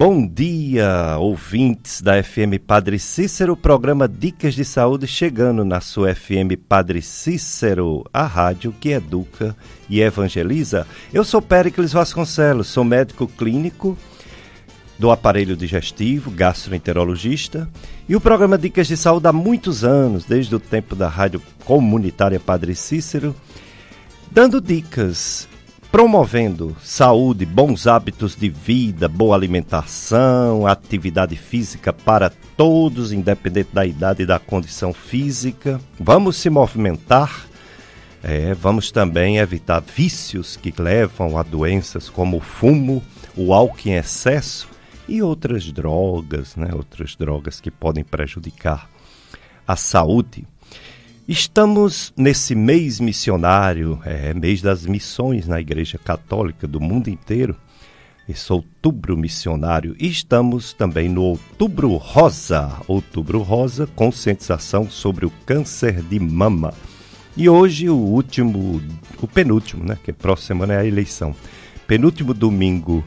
Bom dia, ouvintes da FM Padre Cícero, programa Dicas de Saúde chegando na sua FM Padre Cícero, a rádio que educa e evangeliza. Eu sou Péricles Vasconcelos, sou médico clínico do aparelho digestivo, gastroenterologista, e o programa Dicas de Saúde há muitos anos, desde o tempo da rádio comunitária Padre Cícero, dando dicas promovendo saúde, bons hábitos de vida, boa alimentação, atividade física para todos, independente da idade e da condição física. Vamos se movimentar. É, vamos também evitar vícios que levam a doenças como o fumo, o álcool em excesso e outras drogas, né? Outras drogas que podem prejudicar a saúde. Estamos nesse mês missionário, é, mês das missões na Igreja Católica do mundo inteiro, esse outubro missionário, e estamos também no Outubro Rosa, Outubro Rosa, conscientização sobre o câncer de mama. E hoje o último, o penúltimo, né, que próxima semana é a eleição, penúltimo domingo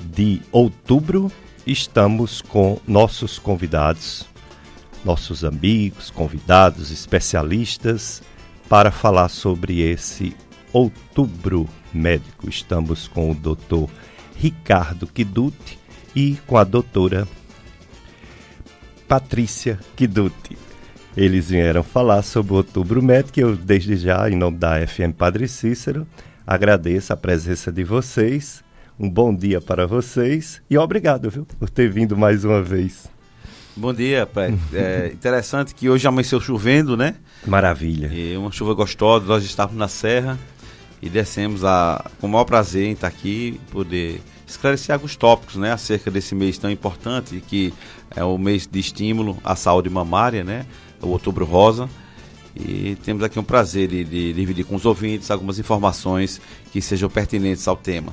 de outubro, estamos com nossos convidados nossos amigos, convidados, especialistas para falar sobre esse outubro médico. Estamos com o doutor Ricardo Kiduti e com a doutora Patrícia Kiduti. Eles vieram falar sobre o outubro médico eu, desde já, em nome da FM Padre Cícero, agradeço a presença de vocês. Um bom dia para vocês e obrigado viu, por ter vindo mais uma vez. Bom dia, pai. É interessante que hoje amanheceu chovendo, né? Maravilha. E uma chuva gostosa, nós estávamos na serra e descemos a, com o maior prazer em estar aqui poder esclarecer alguns tópicos, né, acerca desse mês tão importante que é o mês de estímulo à saúde mamária, né, o Outubro Rosa. E temos aqui um prazer de, de dividir com os ouvintes algumas informações que sejam pertinentes ao tema.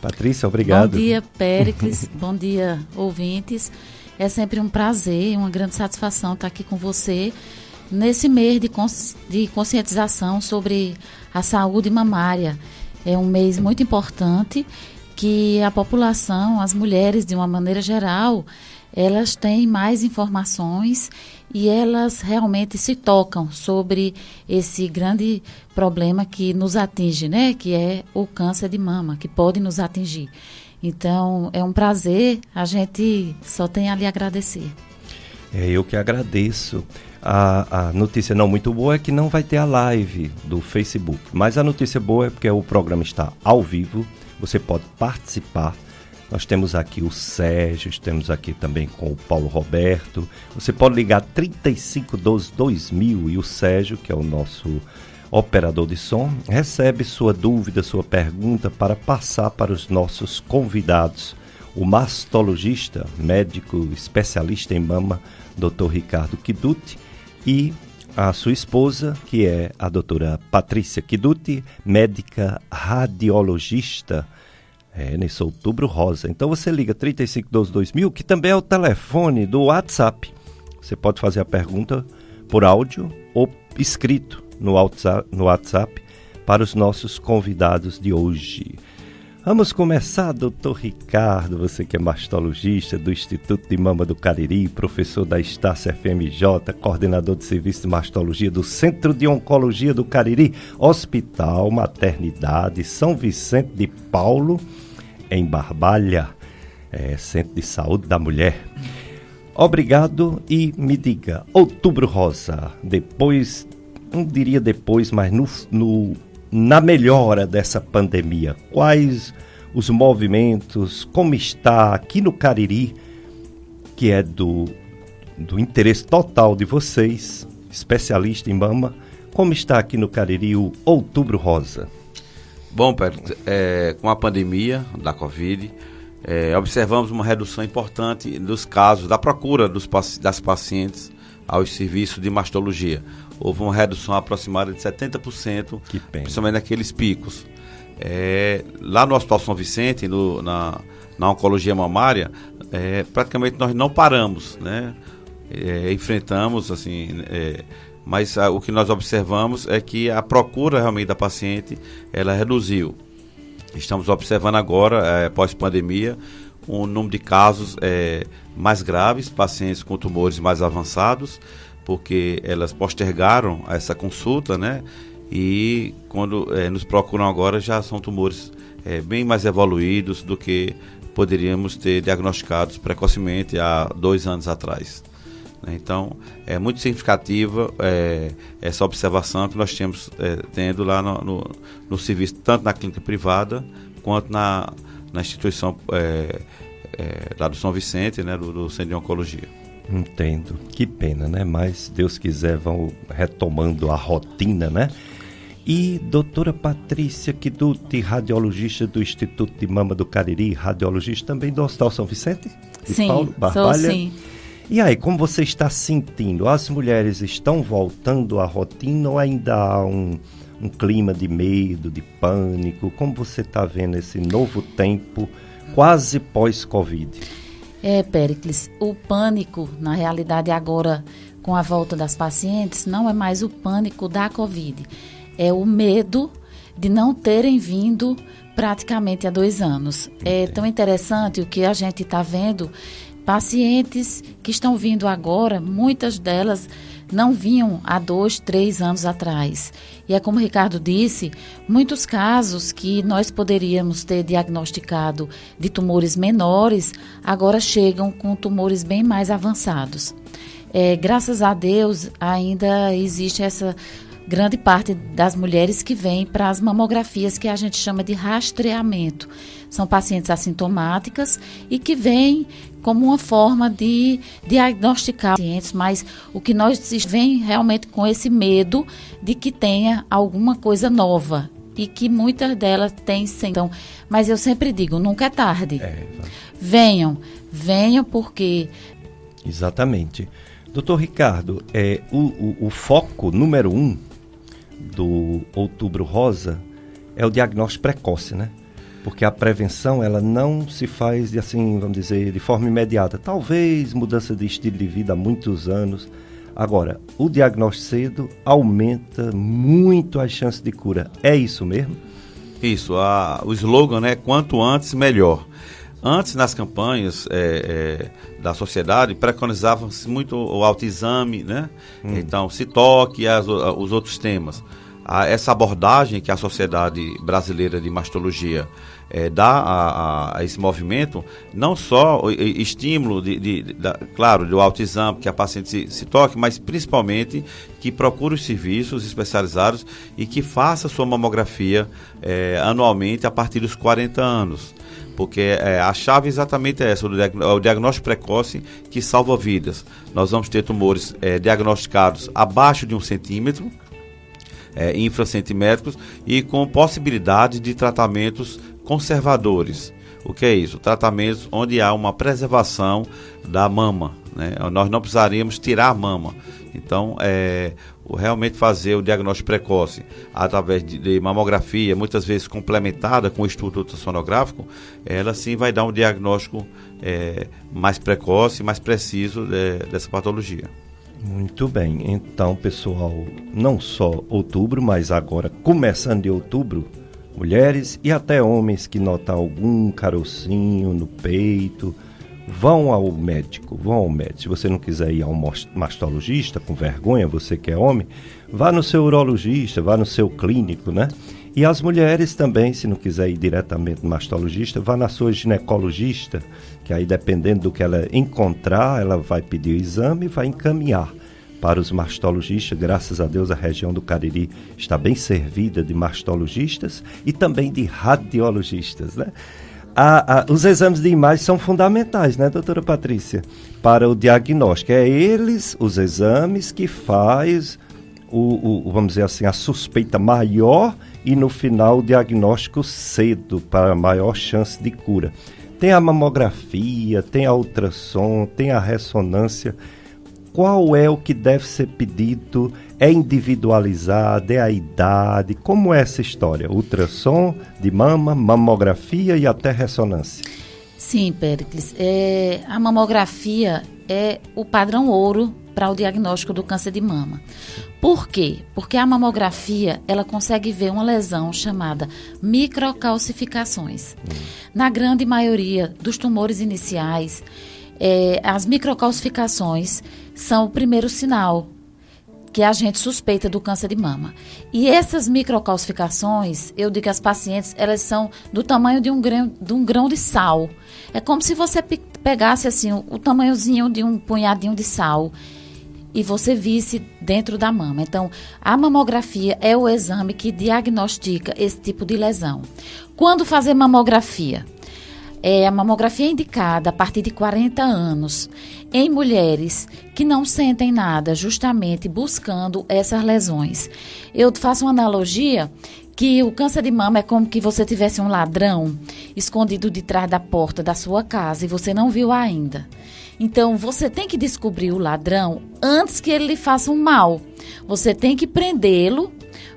Patrícia, obrigado. Bom dia, Péricles. Bom dia, ouvintes. É sempre um prazer, uma grande satisfação estar aqui com você nesse mês de, consci de conscientização sobre a saúde mamária. É um mês muito importante que a população, as mulheres de uma maneira geral, elas têm mais informações e elas realmente se tocam sobre esse grande problema que nos atinge, né? Que é o câncer de mama, que pode nos atingir. Então, é um prazer, a gente só tem a agradecer. É, eu que agradeço. A, a notícia não muito boa é que não vai ter a live do Facebook, mas a notícia boa é porque o programa está ao vivo, você pode participar. Nós temos aqui o Sérgio, temos aqui também com o Paulo Roberto. Você pode ligar 3512 2000 e o Sérgio, que é o nosso operador de som, recebe sua dúvida, sua pergunta para passar para os nossos convidados. O mastologista, médico especialista em mama, Dr. Ricardo Kiduti, e a sua esposa, que é a doutora Patrícia Kiduti, médica radiologista, é, nesse outubro rosa. Então você liga 3512-2000, que também é o telefone do WhatsApp. Você pode fazer a pergunta por áudio ou escrito no WhatsApp, no WhatsApp para os nossos convidados de hoje. Vamos começar, doutor Ricardo, você que é mastologista do Instituto de Mama do Cariri, professor da Estácia FMJ, coordenador de serviço de mastologia do Centro de Oncologia do Cariri, Hospital Maternidade São Vicente de Paulo, em Barbalha, é, Centro de Saúde da Mulher. Obrigado e me diga, Outubro Rosa, depois não diria depois, mas no, no, na melhora dessa pandemia, quais os movimentos, como está aqui no Cariri, que é do, do interesse total de vocês, especialista em mama, como está aqui no Cariri o Outubro Rosa? Bom, Pedro, é, com a pandemia da Covid, é, observamos uma redução importante dos casos, da procura dos, das pacientes aos serviços de mastologia houve uma redução aproximada de 70%, principalmente naqueles picos. É, lá no Hospital São Vicente, no, na, na oncologia mamária, é, praticamente nós não paramos, né? É, enfrentamos, assim, é, mas a, o que nós observamos é que a procura realmente da paciente, ela reduziu. Estamos observando agora, é, pós-pandemia, um número de casos é, mais graves, pacientes com tumores mais avançados, porque elas postergaram essa consulta, né? E quando é, nos procuram agora já são tumores é, bem mais evoluídos do que poderíamos ter diagnosticados precocemente há dois anos atrás. Né? Então, é muito significativa é, essa observação que nós temos é, tendo lá no, no, no, serviço, tanto na clínica privada quanto na, na instituição é, lá do São Vicente, né, do, do Centro de Oncologia. Entendo. Que pena, né? Mas Deus quiser vão retomando a rotina, né? E doutora Patrícia Kiduti, radiologista do Instituto de Mama do Cariri, radiologista também do Hospital São Vicente? De sim, Paulo, Barbalha. sou sim. E aí, como você está sentindo? As mulheres estão voltando à rotina ou ainda há um, um clima de medo, de pânico? Como você está vendo esse novo tempo, quase pós-Covid? É, Péricles, o pânico, na realidade, agora, com a volta das pacientes, não é mais o pânico da Covid é o medo de não terem vindo praticamente há dois anos. É tão interessante o que a gente está vendo. Pacientes que estão vindo agora, muitas delas não vinham há dois, três anos atrás. E é como o Ricardo disse, muitos casos que nós poderíamos ter diagnosticado de tumores menores, agora chegam com tumores bem mais avançados. É, graças a Deus, ainda existe essa grande parte das mulheres que vêm para as mamografias que a gente chama de rastreamento. São pacientes assintomáticas e que vêm como uma forma de diagnosticar pacientes, mas o que nós vem realmente com esse medo de que tenha alguma coisa nova e que muitas delas têm então, mas eu sempre digo, nunca é tarde. É, venham, venham porque Exatamente. Doutor Ricardo, é, o, o, o foco número um do Outubro Rosa é o diagnóstico precoce, né? Porque a prevenção ela não se faz de assim, vamos dizer, de forma imediata. Talvez mudança de estilo de vida há muitos anos. Agora, o diagnóstico cedo aumenta muito as chances de cura. É isso mesmo? Isso. A, o slogan é quanto antes melhor. Antes, nas campanhas é, é, da sociedade, preconizava-se muito o autoexame, né? Hum. Então, se toque e as, os outros temas. A, essa abordagem que a Sociedade Brasileira de Mastologia é, dá a, a, a, esse movimento, não só o, estímulo, de, de, de, claro, do autoexame, que a paciente se, se, toque, mas principalmente que procure os serviços especializados e que faça sua mamografia é, anualmente a partir dos 40 anos porque é, a chave exatamente é essa, o, o diagnóstico precoce que salva vidas. Nós vamos ter tumores é, diagnosticados abaixo de um centímetro, é, infracentimétricos, e com possibilidade de tratamentos conservadores. O que é isso? Tratamentos onde há uma preservação da mama. Né? Nós não precisaríamos tirar a mama. Então, é, realmente fazer o diagnóstico precoce através de, de, mamografia, muitas vezes complementada com o estudo ultrassonográfico, ela sim vai dar um diagnóstico é, mais precoce, mais preciso de, dessa patologia. Muito bem, então pessoal, não só outubro, mas agora começando de outubro, mulheres e até homens que notam algum carocinho no peito, vão ao médico, vão ao médico. Se você não quiser ir ao mastologista com vergonha, você que é homem, vá no seu urologista, vá no seu clínico, né? E as mulheres também, se não quiser ir diretamente no mastologista, vá na sua ginecologista, que aí dependendo do que ela encontrar, ela vai pedir o exame e vai encaminhar para os mastologistas. Graças a Deus a região do Cariri está bem servida de mastologistas e também de radiologistas, né? A, a, os exames de imagem são fundamentais, né, doutora Patrícia? Para o diagnóstico. É eles, os exames, que faz o, o, vamos dizer assim, a suspeita maior e no final o diagnóstico cedo para maior chance de cura. Tem a mamografia, tem a ultrassom, tem a ressonância. Qual é o que deve ser pedido é individualizada, é a idade? Como é essa história? Ultrassom de mama, mamografia e até ressonância? Sim, Pericles. É, a mamografia é o padrão ouro para o diagnóstico do câncer de mama. Por quê? Porque a mamografia, ela consegue ver uma lesão chamada microcalcificações. Hum. Na grande maioria dos tumores iniciais, é, as microcalcificações são o primeiro sinal que a gente suspeita do câncer de mama. E essas microcalcificações, eu digo que as pacientes, elas são do tamanho de um grão de, um grão de sal. É como se você pegasse assim o, o tamanhozinho de um punhadinho de sal e você visse dentro da mama. Então, a mamografia é o exame que diagnostica esse tipo de lesão. Quando fazer mamografia? É, a mamografia é indicada a partir de 40 anos em mulheres que não sentem nada, justamente buscando essas lesões. Eu faço uma analogia que o câncer de mama é como que você tivesse um ladrão escondido de trás da porta da sua casa e você não viu ainda. Então, você tem que descobrir o ladrão antes que ele lhe faça um mal. Você tem que prendê-lo,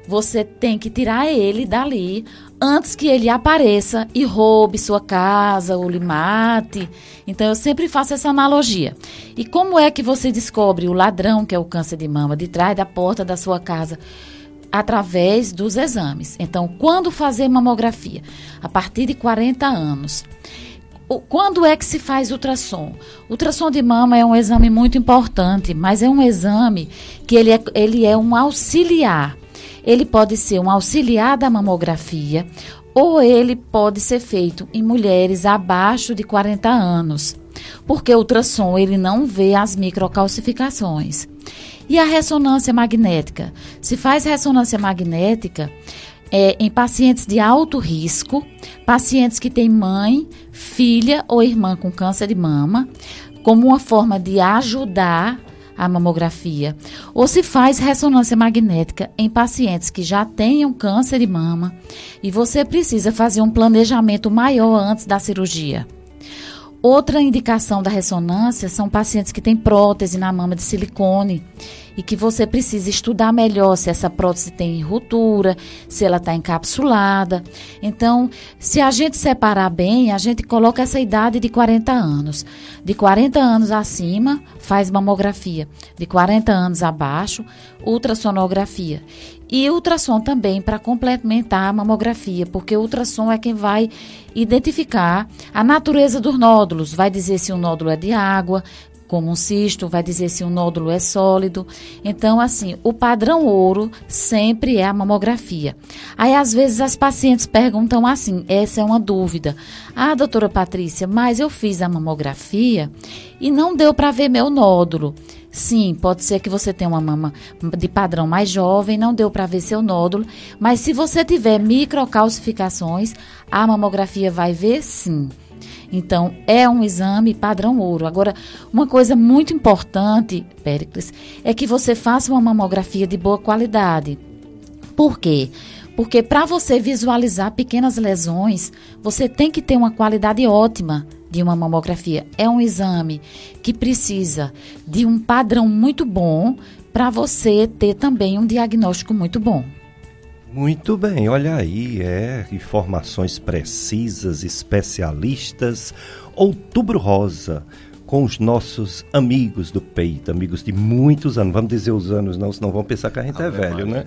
você tem que tirar ele dali antes que ele apareça e roube sua casa ou lhe mate. Então, eu sempre faço essa analogia. E como é que você descobre o ladrão, que é o câncer de mama, de trás da porta da sua casa? Através dos exames. Então, quando fazer mamografia? A partir de 40 anos quando é que se faz ultrassom? Ultrassom de mama é um exame muito importante, mas é um exame que ele é, ele é um auxiliar. Ele pode ser um auxiliar da mamografia ou ele pode ser feito em mulheres abaixo de 40 anos, porque o ultrassom ele não vê as microcalcificações. E a ressonância magnética? Se faz ressonância magnética, é, em pacientes de alto risco, pacientes que têm mãe, filha ou irmã com câncer de mama, como uma forma de ajudar a mamografia, ou se faz ressonância magnética em pacientes que já tenham câncer de mama e você precisa fazer um planejamento maior antes da cirurgia. Outra indicação da ressonância são pacientes que têm prótese na mama de silicone e que você precisa estudar melhor se essa prótese tem ruptura, se ela está encapsulada. Então, se a gente separar bem, a gente coloca essa idade de 40 anos. De 40 anos acima, faz mamografia. De 40 anos abaixo, ultrassonografia. E ultrassom também para complementar a mamografia, porque o ultrassom é quem vai identificar a natureza dos nódulos, vai dizer se o nódulo é de água, como um cisto, vai dizer se o nódulo é sólido. Então, assim, o padrão ouro sempre é a mamografia. Aí, às vezes, as pacientes perguntam assim: essa é uma dúvida. Ah, doutora Patrícia, mas eu fiz a mamografia e não deu para ver meu nódulo. Sim, pode ser que você tenha uma mama de padrão mais jovem, não deu para ver seu nódulo, mas se você tiver microcalcificações, a mamografia vai ver sim. Então, é um exame padrão ouro. Agora, uma coisa muito importante, Péricles, é que você faça uma mamografia de boa qualidade. Por quê? Porque para você visualizar pequenas lesões, você tem que ter uma qualidade ótima de uma mamografia. É um exame que precisa de um padrão muito bom para você ter também um diagnóstico muito bom. Muito bem, olha aí, é informações precisas, especialistas. Outubro Rosa, com os nossos amigos do peito, amigos de muitos anos. Vamos dizer os anos, não, senão vão pensar que a gente é velho, né?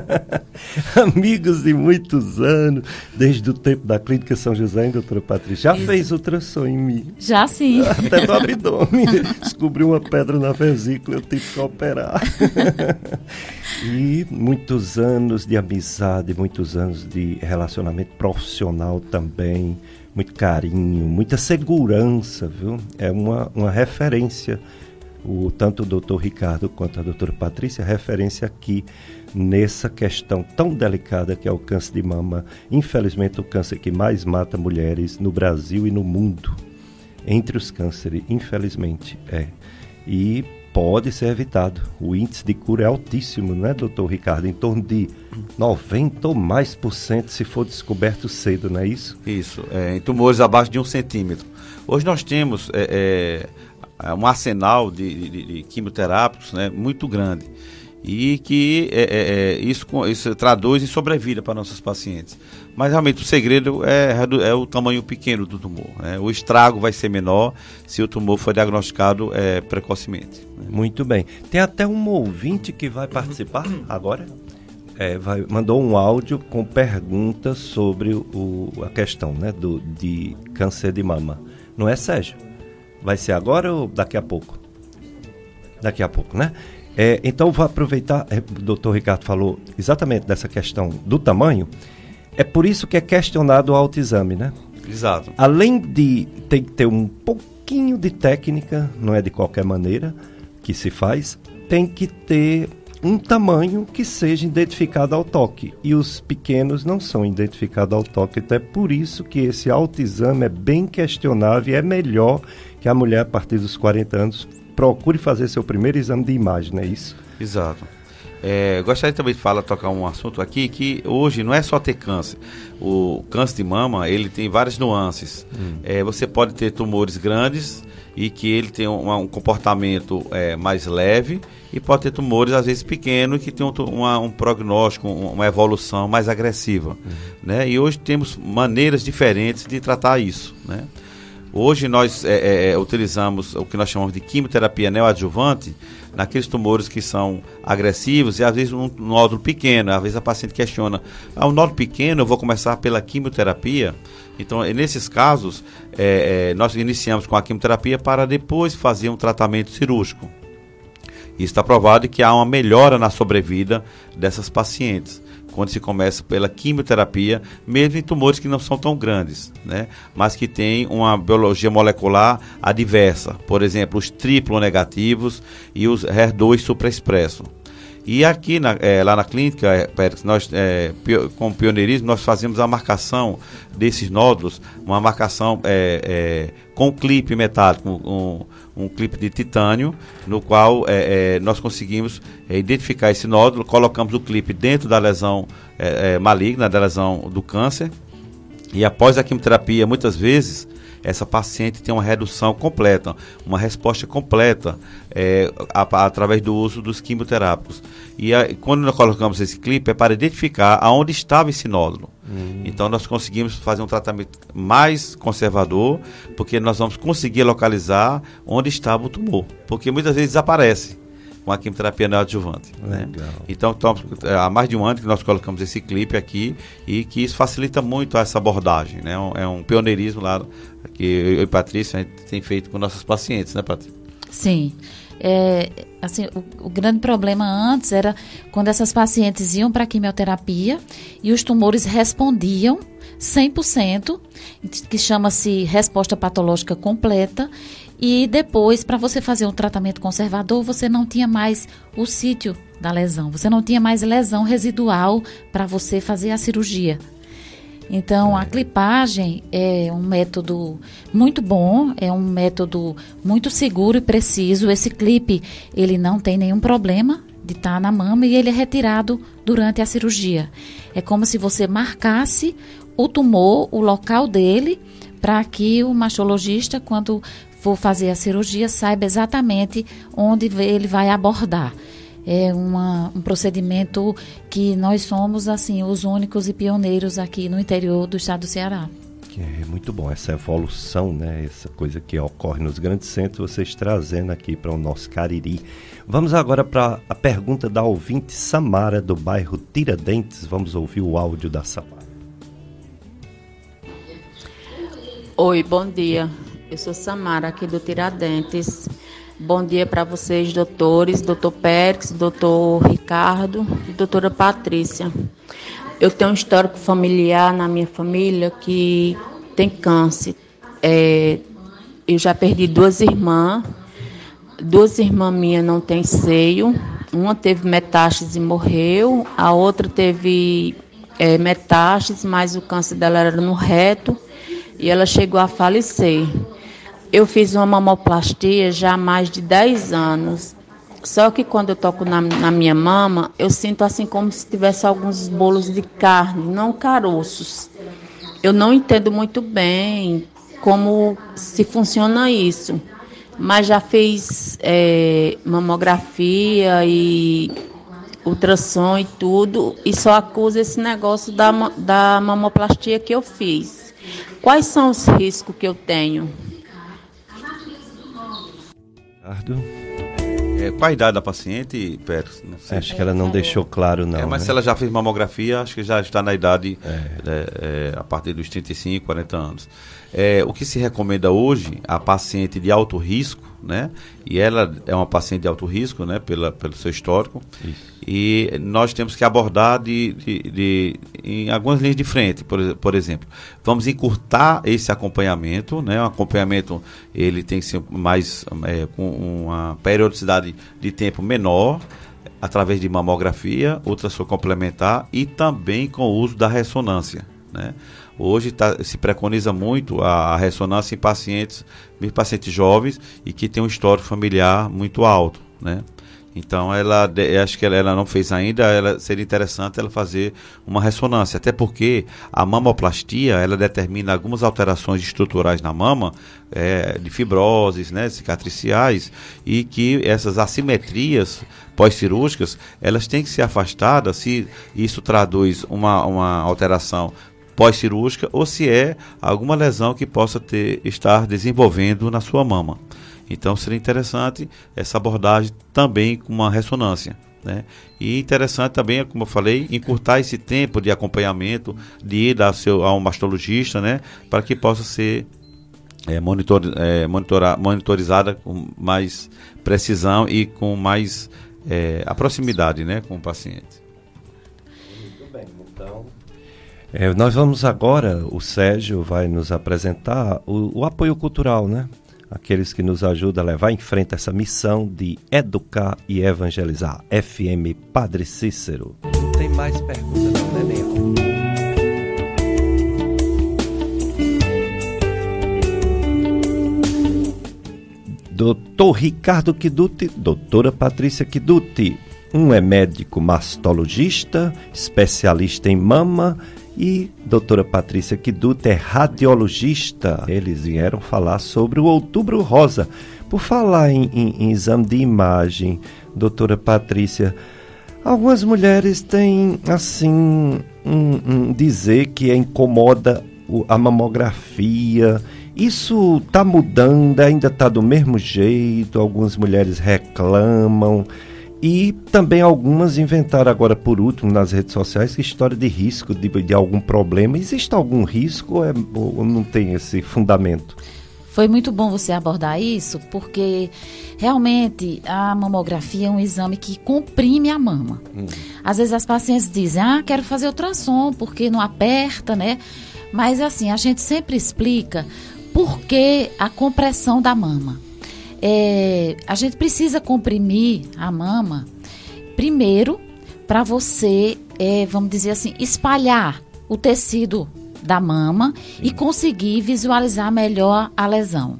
amigos de muitos anos, desde o tempo da Clínica São José, hein, doutora Patrícia? Já Isso. fez ultrassom em mim? Já sim. Até do abdômen. Descobriu uma pedra na vesícula, eu tive que operar. e muitos anos de amizade, muitos anos de relacionamento profissional também muito carinho, muita segurança, viu? É uma, uma referência, o, tanto o doutor Ricardo quanto a doutora Patrícia, referência aqui nessa questão tão delicada que é o câncer de mama. Infelizmente, o câncer que mais mata mulheres no Brasil e no mundo. Entre os cânceres, infelizmente, é. E pode ser evitado. O índice de cura é altíssimo, né, doutor Ricardo? Em torno de 90 ou mais por cento se for descoberto cedo, não é isso? Isso, é, em tumores abaixo de um centímetro. Hoje nós temos é, é, um arsenal de, de, de quimioterápicos né, muito grande. e que é, é, é isso, isso traduz em sobrevida para nossos pacientes. Mas realmente o segredo é, é o tamanho pequeno do tumor. Né? O estrago vai ser menor se o tumor for diagnosticado é, precocemente. Né? Muito bem. Tem até um ouvinte que vai participar agora. É, vai, mandou um áudio com perguntas sobre o, a questão né, do, de câncer de mama. Não é, Sérgio? Vai ser agora ou daqui a pouco? Daqui a pouco, né? É, então, vou aproveitar, é, o doutor Ricardo falou exatamente dessa questão do tamanho. É por isso que é questionado o autoexame, né? Exato. Além de ter que ter um pouquinho de técnica, não é de qualquer maneira que se faz, tem que ter um tamanho que seja identificado ao toque. E os pequenos não são identificados ao toque. Então é por isso que esse autoexame é bem questionável e é melhor que a mulher, a partir dos 40 anos, procure fazer seu primeiro exame de imagem, não é isso? Exato. É, gostaria também de falar, tocar um assunto aqui que hoje não é só ter câncer. O câncer de mama ele tem várias nuances. Hum. É, você pode ter tumores grandes e que ele tem um, um comportamento é, mais leve e pode ter tumores às vezes pequenos que tem um, uma, um prognóstico, uma evolução mais agressiva, hum. né? E hoje temos maneiras diferentes de tratar isso, né? Hoje nós é, é, é, utilizamos o que nós chamamos de quimioterapia neoadjuvante naqueles tumores que são agressivos e às vezes um nódulo pequeno. Às vezes a paciente questiona: ah, um nódulo pequeno, eu vou começar pela quimioterapia. Então, nesses casos, é, é, nós iniciamos com a quimioterapia para depois fazer um tratamento cirúrgico. E está provado que há uma melhora na sobrevida dessas pacientes quando se começa pela quimioterapia, mesmo em tumores que não são tão grandes, né? mas que têm uma biologia molecular adversa, por exemplo, os triplo negativos e os HER2 supraexpresso. E aqui na, é, lá na clínica, é, nós, é, com pioneirismo, nós fazemos a marcação desses nódulos, uma marcação é, com clipe metálico, um, um clipe de titânio, no qual é, é, nós conseguimos é, identificar esse nódulo, colocamos o clipe dentro da lesão é, é, maligna, da lesão do câncer, e após a quimioterapia, muitas vezes, essa paciente tem uma redução completa, uma resposta completa é, a, a, através do uso dos quimioterápicos. E a, quando nós colocamos esse clipe é para identificar aonde estava esse nódulo. Uhum. Então nós conseguimos fazer um tratamento mais conservador, porque nós vamos conseguir localizar onde estava o tumor, porque muitas vezes desaparece com a quimioterapia neoadjuvante. Né? Então, estamos, é, há mais de um ano que nós colocamos esse clipe aqui e que isso facilita muito essa abordagem. Né? É um pioneirismo lá que eu e Patrícia a gente tem feito com nossos pacientes, né, Patrícia? Sim. É, assim, o, o, grande problema antes era quando essas pacientes iam para a quimioterapia e os tumores respondiam 100%, que chama-se resposta patológica completa, e depois, para você fazer um tratamento conservador, você não tinha mais o sítio da lesão, você não tinha mais lesão residual para você fazer a cirurgia. Então, a clipagem é um método muito bom, é um método muito seguro e preciso. Esse clipe, ele não tem nenhum problema de estar tá na mama e ele é retirado durante a cirurgia. É como se você marcasse o tumor, o local dele, para que o mastologista, quando for fazer a cirurgia, saiba exatamente onde ele vai abordar é uma, um procedimento que nós somos assim os únicos e pioneiros aqui no interior do estado do Ceará. É muito bom essa evolução, né? Essa coisa que ocorre nos grandes centros, vocês trazendo aqui para o nosso Cariri. Vamos agora para a pergunta da ouvinte Samara do bairro Tiradentes. Vamos ouvir o áudio da Samara. Oi, bom dia. Eu sou Samara aqui do Tiradentes. Bom dia para vocês, doutores, doutor Pérez, doutor Ricardo e doutora Patrícia. Eu tenho um histórico familiar na minha família que tem câncer. É, eu já perdi duas irmãs. Duas irmãs minhas não têm seio. Uma teve metástase e morreu. A outra teve é, metástase, mas o câncer dela era no reto. E ela chegou a falecer. Eu fiz uma mamoplastia já há mais de 10 anos. Só que quando eu toco na, na minha mama, eu sinto assim como se tivesse alguns bolos de carne, não caroços. Eu não entendo muito bem como se funciona isso, mas já fiz é, mamografia e ultrassom e tudo, e só acusa esse negócio da, da mamoplastia que eu fiz. Quais são os riscos que eu tenho? Ricardo. É, qual a idade da paciente, Pérez? Acho que ela não deixou claro, não. É, mas né? se ela já fez mamografia, acho que já está na idade é. Né, é, a partir dos 35, 40 anos. É, o que se recomenda hoje a paciente de alto risco, né? E ela é uma paciente de alto risco, né? Pela, pelo seu histórico. Isso. E nós temos que abordar de, de, de, em algumas linhas de frente, por, por exemplo. Vamos encurtar esse acompanhamento, né? O acompanhamento ele tem que ser mais é, com uma periodicidade de tempo menor através de mamografia, ultrassom complementar e também com o uso da ressonância, né? Hoje tá, se preconiza muito a, a ressonância em pacientes, em pacientes jovens e que têm um histórico familiar muito alto, né? Então ela, acho que ela, ela, não fez ainda, ela seria interessante ela fazer uma ressonância, até porque a mamoplastia ela determina algumas alterações estruturais na mama, é, de fibroses, né, cicatriciais, e que essas assimetrias pós-cirúrgicas elas têm que ser afastadas se isso traduz uma, uma alteração pós-cirúrgica ou se é alguma lesão que possa ter, estar desenvolvendo na sua mama. Então seria interessante essa abordagem também com uma ressonância. Né? E interessante também, como eu falei, encurtar esse tempo de acompanhamento, de ir a, seu, a um mastologista, né? para que possa ser é, monitor, é, monitorizada com mais precisão e com mais é, a proximidade né? com o paciente. É, nós vamos agora, o Sérgio vai nos apresentar o, o, apoio cultural, né? Aqueles que nos ajudam a levar em frente essa missão de educar e evangelizar. FM Padre Cícero. Tem mais perguntas, não, né? Doutor Ricardo Kiduti, doutora Patrícia Kiduti. Um é médico mastologista, especialista em mama e doutora Patrícia Kiduta é radiologista. Eles vieram falar sobre o Outubro Rosa. Por falar em, em, em exame de imagem, doutora Patrícia, algumas mulheres têm, assim, um, um dizer que incomoda a mamografia. Isso está mudando, ainda está do mesmo jeito, algumas mulheres reclamam. E também algumas inventaram agora por último nas redes sociais que história de risco de, de algum problema. Existe algum risco ou, é, ou não tem esse fundamento? Foi muito bom você abordar isso, porque realmente a mamografia é um exame que comprime a mama. Hum. Às vezes as pacientes dizem, ah, quero fazer ultrassom porque não aperta, né? Mas assim, a gente sempre explica por que a compressão da mama é, a gente precisa comprimir a mama primeiro para você, é, vamos dizer assim, espalhar o tecido da mama e conseguir visualizar melhor a lesão.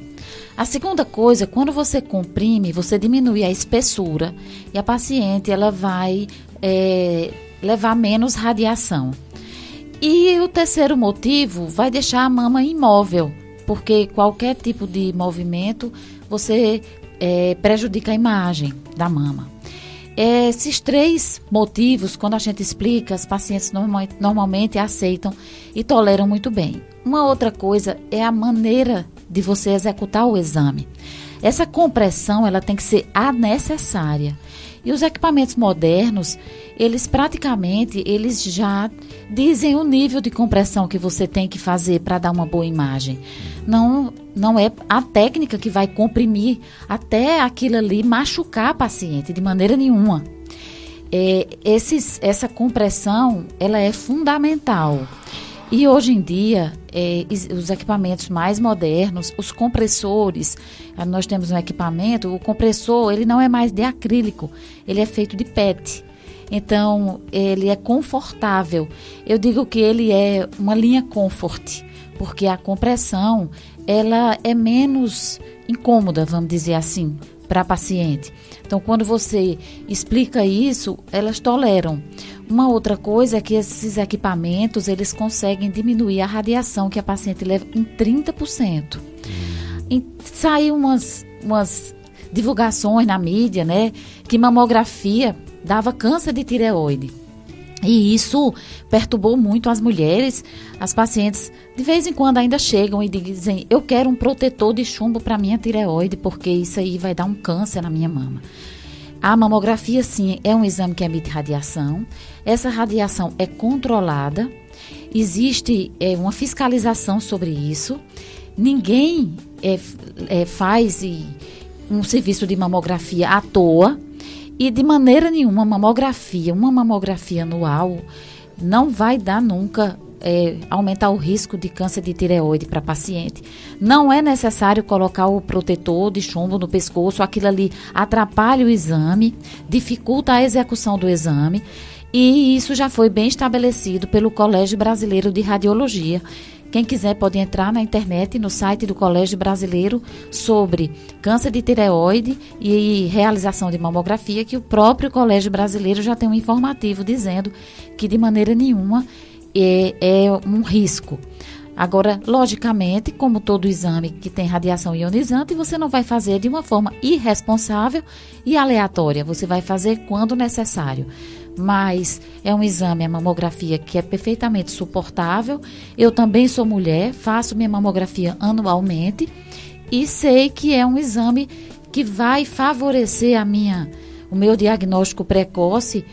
A segunda coisa, quando você comprime, você diminui a espessura e a paciente ela vai é, levar menos radiação. E o terceiro motivo vai deixar a mama imóvel, porque qualquer tipo de movimento você é, prejudica a imagem da mama. Esses três motivos, quando a gente explica, as pacientes normalmente, aceitam e toleram muito bem. Uma outra coisa é a maneira de você executar o exame. Essa compressão ela tem que ser a necessária. E os equipamentos modernos, eles praticamente eles já dizem o nível de compressão que você tem que fazer para dar uma boa imagem não, não é a técnica que vai comprimir até aquilo ali machucar a paciente de maneira nenhuma. É, esses, essa compressão ela é fundamental. E hoje em dia, é, os equipamentos mais modernos, os compressores, ah, nós temos um equipamento, o compressor ele não é mais de acrílico, ele é feito de PET. Então, ele é confortável. Eu digo que ele é uma linha comfort porque a compressão ela é menos incômoda, vamos dizer assim, para a paciente. Então, quando você explica isso, elas toleram. Uma outra coisa é que esses equipamentos eles conseguem diminuir a radiação que a paciente leva em 30%. Hum. E saiu umas, umas divulgações na mídia, né, que mamografia dava câncer de tireoide. E isso perturbou muito as mulheres. As pacientes de vez em quando ainda chegam e dizem: Eu quero um protetor de chumbo para minha tireoide, porque isso aí vai dar um câncer na minha mama. A mamografia, sim, é um exame que emite radiação. Essa radiação é controlada, existe é, uma fiscalização sobre isso. Ninguém é, é, faz um serviço de mamografia à toa e de maneira nenhuma mamografia, uma mamografia anual, não vai dar nunca é, aumentar o risco de câncer de tireoide para paciente. Não é necessário colocar o protetor de chumbo no pescoço, aquilo ali atrapalha o exame, dificulta a execução do exame. E isso já foi bem estabelecido pelo Colégio Brasileiro de Radiologia. Quem quiser pode entrar na internet, no site do Colégio Brasileiro, sobre câncer de tireoide e realização de mamografia, que o próprio Colégio Brasileiro já tem um informativo dizendo que de maneira nenhuma é, é um risco. Agora, logicamente, como todo exame que tem radiação ionizante, você não vai fazer de uma forma irresponsável e aleatória. Você vai fazer quando necessário. Mas é um exame, a mamografia, que é perfeitamente suportável. Eu também sou mulher, faço minha mamografia anualmente e sei que é um exame que vai favorecer a minha, o meu diagnóstico precoce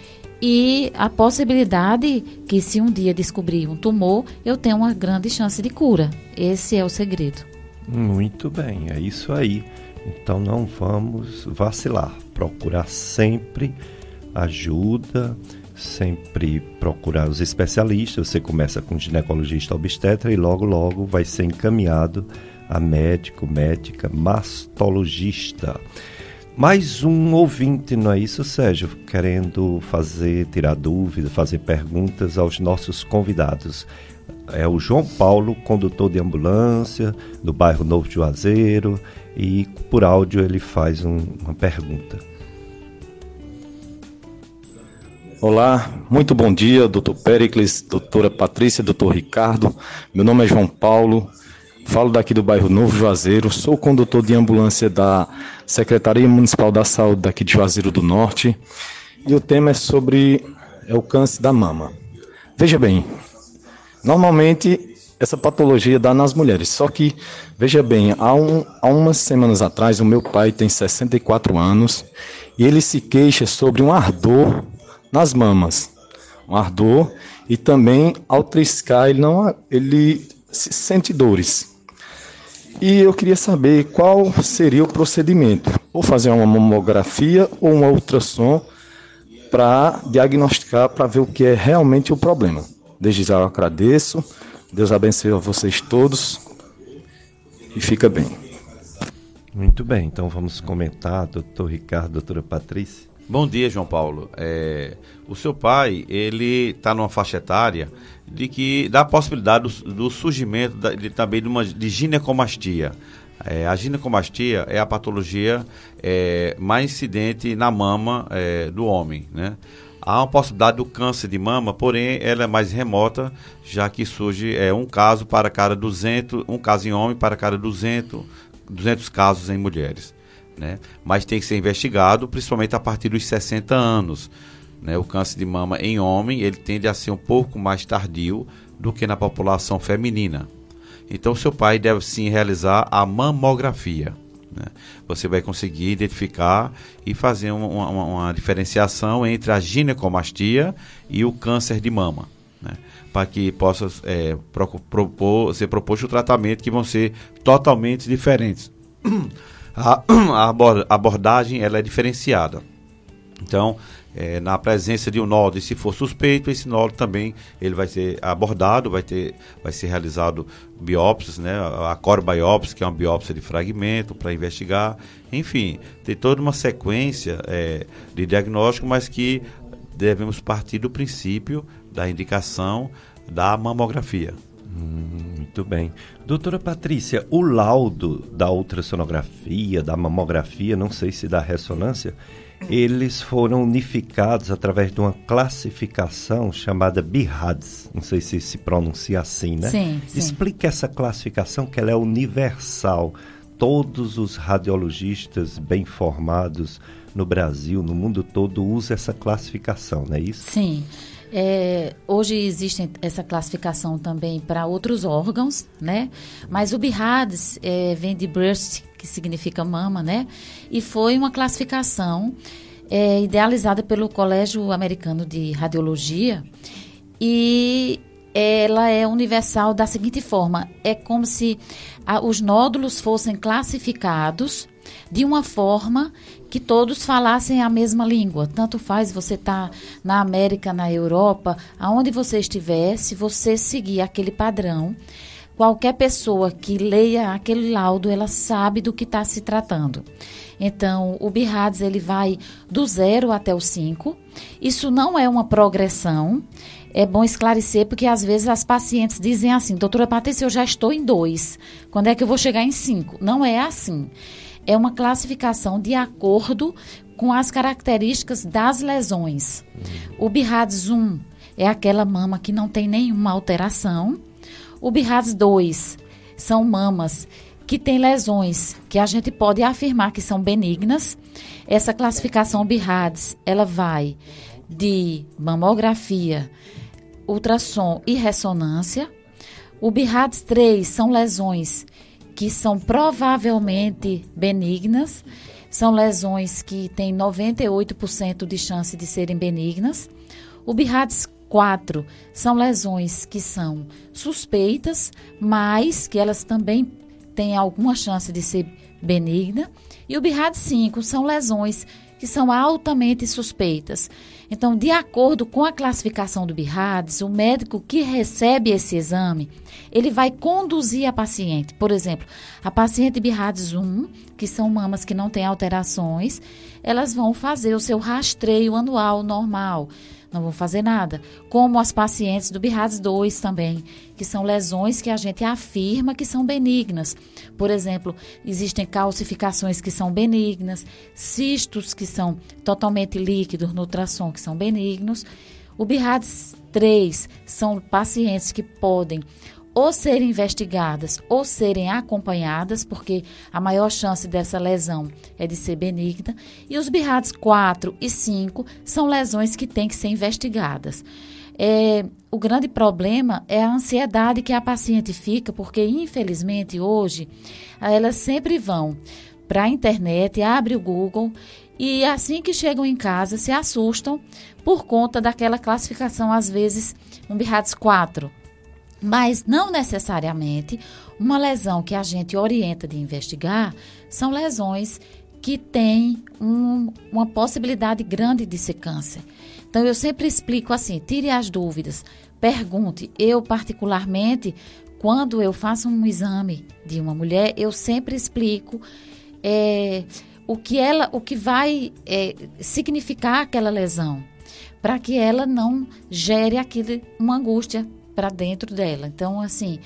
e a possibilidade que se um dia descobrir um tumor, eu tenho uma grande chance de cura. Esse é o segredo. Muito bem, é isso aí. Então não vamos vacilar, procurar sempre ajuda, sempre procurar os especialistas. Você começa com ginecologista obstetra e logo logo vai ser encaminhado a médico, médica, mastologista. Mais um ouvinte, não é isso, Sérgio? Querendo fazer, tirar dúvidas, fazer perguntas aos nossos convidados. É o João Paulo, condutor de ambulância do bairro Novo Juazeiro, e por áudio ele faz um, uma pergunta. Olá, muito bom dia, doutor Pericles, doutora Patrícia, doutor Ricardo. Meu nome é João Paulo, Falo daqui do bairro Novo Juazeiro, sou condutor de ambulância da Secretaria Municipal da Saúde daqui de Juazeiro do Norte e o tema é sobre é o câncer da mama. Veja bem, normalmente essa patologia dá nas mulheres, só que, veja bem, há, um, há umas semanas atrás o meu pai tem 64 anos e ele se queixa sobre um ardor nas mamas, um ardor e também ao triscar ele, não, ele sente dores. E eu queria saber qual seria o procedimento. Ou fazer uma mamografia ou um ultrassom para diagnosticar, para ver o que é realmente o problema. Desde já eu agradeço. Deus abençoe a vocês todos. E fica bem. Muito bem, então vamos comentar, doutor Ricardo, doutora Patrícia. Bom dia, João Paulo. É, o seu pai, ele está numa faixa etária de que dá a possibilidade do, do surgimento da, de, também de, uma, de ginecomastia. É, a ginecomastia é a patologia é, mais incidente na mama é, do homem, né? Há uma possibilidade do câncer de mama, porém ela é mais remota, já que surge é, um caso para cada 200, um caso em homem para cada 200, 200 casos em mulheres. Né? Mas tem que ser investigado, principalmente a partir dos 60 anos. Né? O câncer de mama em homem ele tende a ser um pouco mais tardio do que na população feminina. Então, seu pai deve sim realizar a mamografia. Né? Você vai conseguir identificar e fazer uma, uma, uma diferenciação entre a ginecomastia e o câncer de mama. Né? Para que possa é, propor, ser proposto o tratamento que vão ser totalmente diferentes. A, a abordagem ela é diferenciada. Então, é, na presença de um nódulo, e se for suspeito, esse nódulo também ele vai ser abordado, vai, ter, vai ser realizado biópsias, né? a core biópsia, que é uma biópsia de fragmento para investigar. Enfim, tem toda uma sequência é, de diagnóstico, mas que devemos partir do princípio da indicação da mamografia. Hum, muito bem. Doutora Patrícia, o laudo da ultrassonografia, da mamografia, não sei se da ressonância, eles foram unificados através de uma classificação chamada BIRADS. Não sei se se pronuncia assim, né? Sim, sim. Explique essa classificação, que ela é universal. todos os radiologistas bem formados no Brasil, no mundo todo, usam essa classificação, não é isso? Sim. É, hoje existe essa classificação também para outros órgãos, né? Mas o BIRADS é, vem de breast, que significa mama, né? E foi uma classificação é, idealizada pelo Colégio Americano de Radiologia e ela é universal da seguinte forma: é como se a, os nódulos fossem classificados de uma forma que todos falassem a mesma língua. Tanto faz você estar tá na América, na Europa, aonde você estiver, se você seguir aquele padrão, qualquer pessoa que leia aquele laudo, ela sabe do que está se tratando. Então, o BIRADS ele vai do zero até o 5. Isso não é uma progressão. É bom esclarecer, porque às vezes as pacientes dizem assim, doutora Patrícia, eu já estou em 2. Quando é que eu vou chegar em 5? Não é assim. É uma classificação de acordo com as características das lesões. O BIRADS 1 é aquela mama que não tem nenhuma alteração. O BIRADS 2 são mamas que têm lesões que a gente pode afirmar que são benignas. Essa classificação BIRADS, ela vai de mamografia, ultrassom e ressonância. O BIRADS 3 são lesões que são provavelmente benignas, são lesões que têm 98% de chance de serem benignas. O BIRADS 4 são lesões que são suspeitas, mas que elas também têm alguma chance de ser benigna. E o BIRAD 5 são lesões que são altamente suspeitas. Então, de acordo com a classificação do BIRADS, o médico que recebe esse exame, ele vai conduzir a paciente. Por exemplo, a paciente BIRADS 1, que são mamas que não têm alterações, elas vão fazer o seu rastreio anual normal não vão fazer nada. Como as pacientes do BIRADS 2 também, que são lesões que a gente afirma que são benignas. Por exemplo, existem calcificações que são benignas, cistos que são totalmente líquidos no ultrassom que são benignos. O BIRADS 3 são pacientes que podem ou serem investigadas ou serem acompanhadas, porque a maior chance dessa lesão é de ser benigna, e os BIRADs 4 e 5 são lesões que têm que ser investigadas. É, o grande problema é a ansiedade que a paciente fica, porque infelizmente hoje elas sempre vão para a internet, abre o Google e assim que chegam em casa se assustam por conta daquela classificação, às vezes, um BIRADS 4 mas não necessariamente uma lesão que a gente orienta de investigar são lesões que têm um, uma possibilidade grande de ser câncer. Então eu sempre explico assim: tire as dúvidas, pergunte. Eu, particularmente, quando eu faço um exame de uma mulher, eu sempre explico é, o que ela, o que vai é, significar aquela lesão, para que ela não gere aquilo, uma angústia para dentro dela. Então, assim,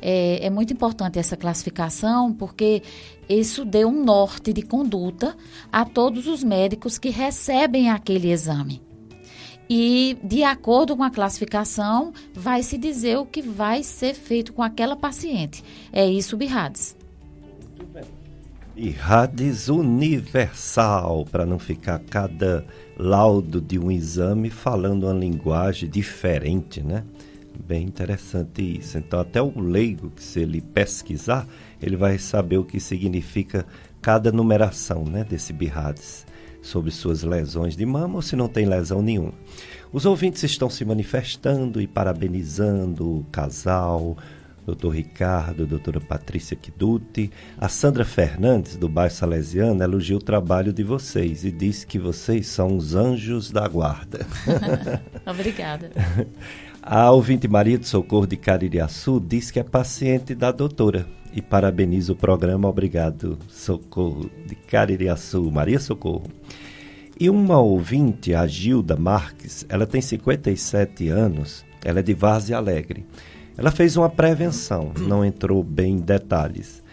é, é, muito importante essa classificação, porque isso deu um norte de conduta a todos os médicos que recebem aquele exame. E, de acordo com a classificação, vai se dizer o que vai ser feito com aquela paciente. É isso, bem. BIRADS universal, para não ficar cada laudo de um exame falando uma linguagem diferente, né? Bem interessante isso. Então, até o leigo, que se ele pesquisar, ele vai saber o que significa cada numeração né, desse BIRADS sobre suas lesões de mama ou se não tem lesão nenhuma. Os ouvintes estão se manifestando e parabenizando o casal, doutor Ricardo, doutora Patrícia Kiduti. A Sandra Fernandes, do bairro Salesiano, elogia o trabalho de vocês e diz que vocês são os anjos da guarda. Obrigada. A ouvinte Maria do Socorro de Caririaçu diz que é paciente da doutora e parabeniza o programa. Obrigado, Socorro de Caririaçu, Maria Socorro. E uma ouvinte, a Gilda Marques, ela tem 57 anos, ela é de Vaze Alegre. Ela fez uma prevenção, não entrou bem em detalhes.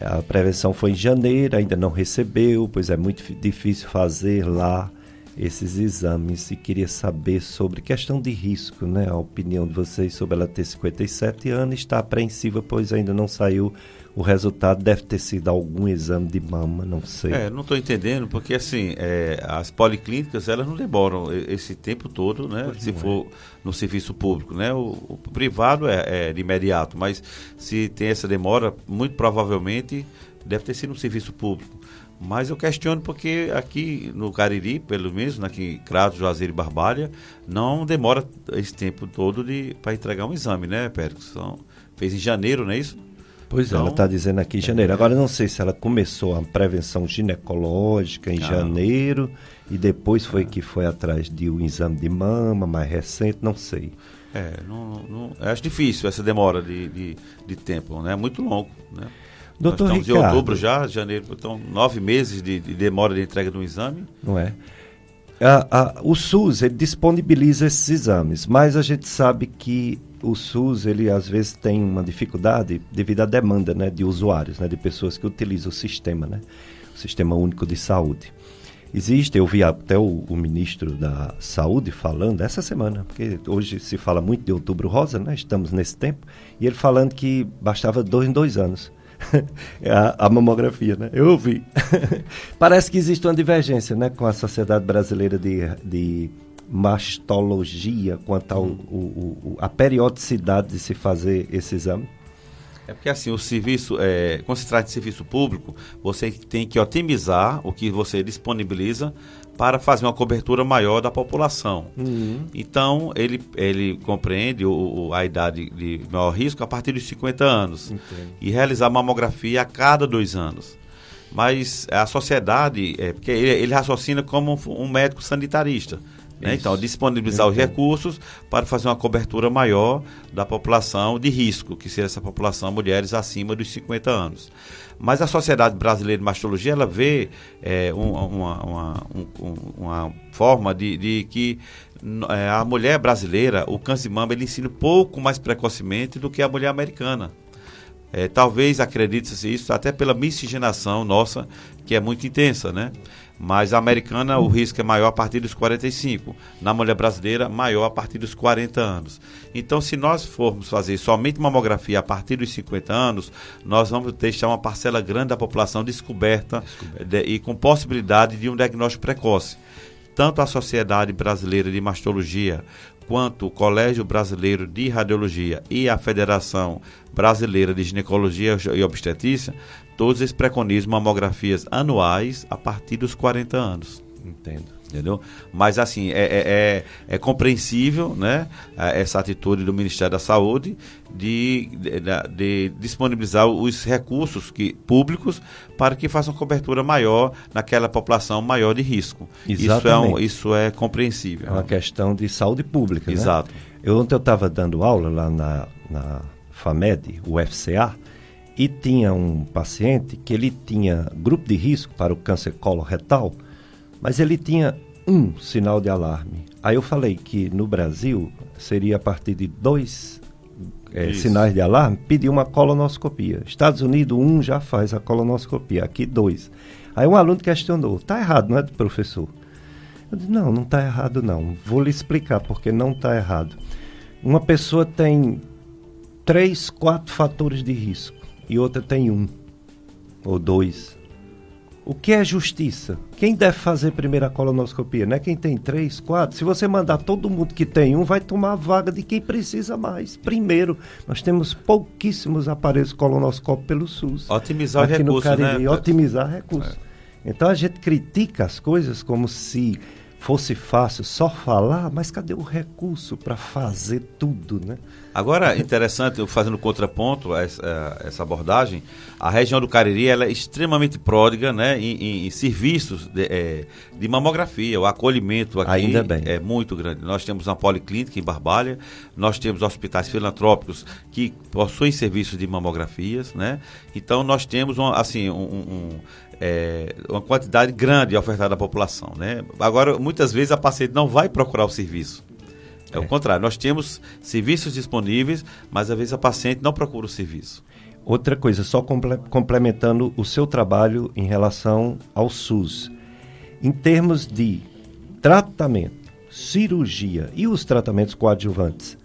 A prevenção foi em janeiro, ainda não recebeu, pois é muito difícil fazer lá esses exames e queria saber sobre questão de risco, né? A opinião de vocês sobre ela ter 57 anos está apreensiva, pois ainda não saiu o resultado, deve ter sido algum exame de mama, não sei. É, não estou entendendo, porque assim, é, as policlínicas, elas não demoram esse tempo todo, né? Pois se for é. no serviço público, né? O, o privado é, é de imediato, mas se tem essa demora, muito provavelmente deve ter sido no serviço público. Mas eu questiono porque aqui no Cariri, pelo menos, aqui em Crato, Juazeiro e Barbalha, não demora esse tempo todo para entregar um exame, né, Pérez? Fez em janeiro, não é isso? Pois então, é, ela está dizendo aqui em janeiro. Agora não sei se ela começou a prevenção ginecológica em ah, janeiro e depois foi ah. que foi atrás de um exame de mama mais recente, não sei. É, não, não, acho difícil essa demora de, de, de tempo, né? É muito longo, né? Doutor Nós estamos Ricardo, em outubro já, janeiro, então nove meses de, de demora de entrega do exame. Não é? A, a, o SUS ele disponibiliza esses exames, mas a gente sabe que o SUS ele às vezes tem uma dificuldade devido à demanda né, de usuários, né, de pessoas que utilizam o sistema, né, o Sistema Único de Saúde. Existe, eu vi até o, o, ministro da Saúde falando essa semana, porque hoje se fala muito de outubro rosa, né? Estamos nesse tempo, e ele falando que bastava dois em dois anos. A, a, mamografia, né? Eu ouvi. Parece que existe uma divergência, né, com a Sociedade Brasileira de, de mastologia quanto ao o, o, a periodicidade de se fazer esse exame? É porque assim, o serviço, é, quando se trata de serviço público, você tem que otimizar o que você disponibiliza para fazer uma cobertura maior da população. Uhum. Então, ele, ele compreende o, o, a idade de maior risco a partir dos 50 anos Entendo. e realizar mamografia a cada dois anos. Mas a sociedade, é, porque ele, ele raciocina como um médico sanitarista. Né? Então, disponibilizar os recursos para fazer uma cobertura maior da população de risco, que seria essa população mulheres acima dos 50 anos. Mas a Sociedade Brasileira de Mastologia, ela vê é, uma, uma, um, uma, forma de, de que é, a mulher brasileira, o câncer de mama, ele ensina pouco mais precocemente do que a mulher americana. É, talvez acredite-se isso até pela miscigenação nossa, que é muito intensa, né? Mas a americana, o risco é maior a partir dos 45. Na mulher brasileira, maior a partir dos 40 anos. Então, se nós formos fazer somente mamografia a partir dos 50 anos, nós vamos deixar uma parcela grande da população descoberta, descoberta. De, e com possibilidade de um diagnóstico precoce. Tanto a Sociedade Brasileira de Mastologia quanto o Colégio Brasileiro de Radiologia e a Federação Brasileira de Ginecologia e Obstetrícia todos eles preconizam mamografias anuais a partir dos 40 anos. Entendo. Entendeu? Mas assim, é, é, é, é compreensível né, essa atitude do Ministério da Saúde de, de, de, disponibilizar os recursos que, públicos para que façam cobertura maior naquela população maior de risco. Exatamente. Isso é, isso é compreensível. É uma questão de saúde pública. Né? Exato. Né? Eu, ontem eu estava dando aula lá na, na FAMED, UFCA, e tinha um paciente que ele tinha grupo de risco para o câncer coloretal, mas ele tinha um sinal de alarme. Aí eu falei que no Brasil seria a partir de dois é, sinais de alarme pedir uma colonoscopia. Estados Unidos, um já faz a colonoscopia, aqui dois. Aí um aluno questionou, tá errado, não é, professor? Eu disse, não, não está errado não. Vou lhe explicar porque não está errado. Uma pessoa tem três, quatro fatores de risco e outra tem um ou dois. O que é justiça? Quem deve fazer primeiro a colonoscopia? Não é quem tem três, quatro? Se você mandar todo mundo que tem um, vai tomar a vaga de quem precisa mais. Primeiro, nós temos pouquíssimos aparelhos colonoscópicos pelo SUS. Otimizar aqui recurso, no Cariri, né? Otimizar recursos. É. Então a gente critica as coisas como se fosse fácil só falar, mas cadê o recurso para fazer tudo, né? Agora, interessante, fazendo contraponto a essa, abordagem, a região do Cariri ela é extremamente pródiga né, em, em, serviços de, é, de, mamografia. O acolhimento aqui Ainda bem. é muito grande. Nós temos uma policlínica em Barbalha, nós temos hospitais filantrópicos que possuem serviços de mamografias, né? Então, nós temos assim, um, um é, uma quantidade grande ofertada à população. Né? Agora, muitas vezes a paciente não vai procurar o serviço. É, é. o contrário, nós temos serviços disponíveis, mas às vezes a paciente não procura o serviço. Outra coisa, só complementando o seu trabalho em relação ao SUS. Em termos de tratamento, cirurgia e os tratamentos coadjuvantes,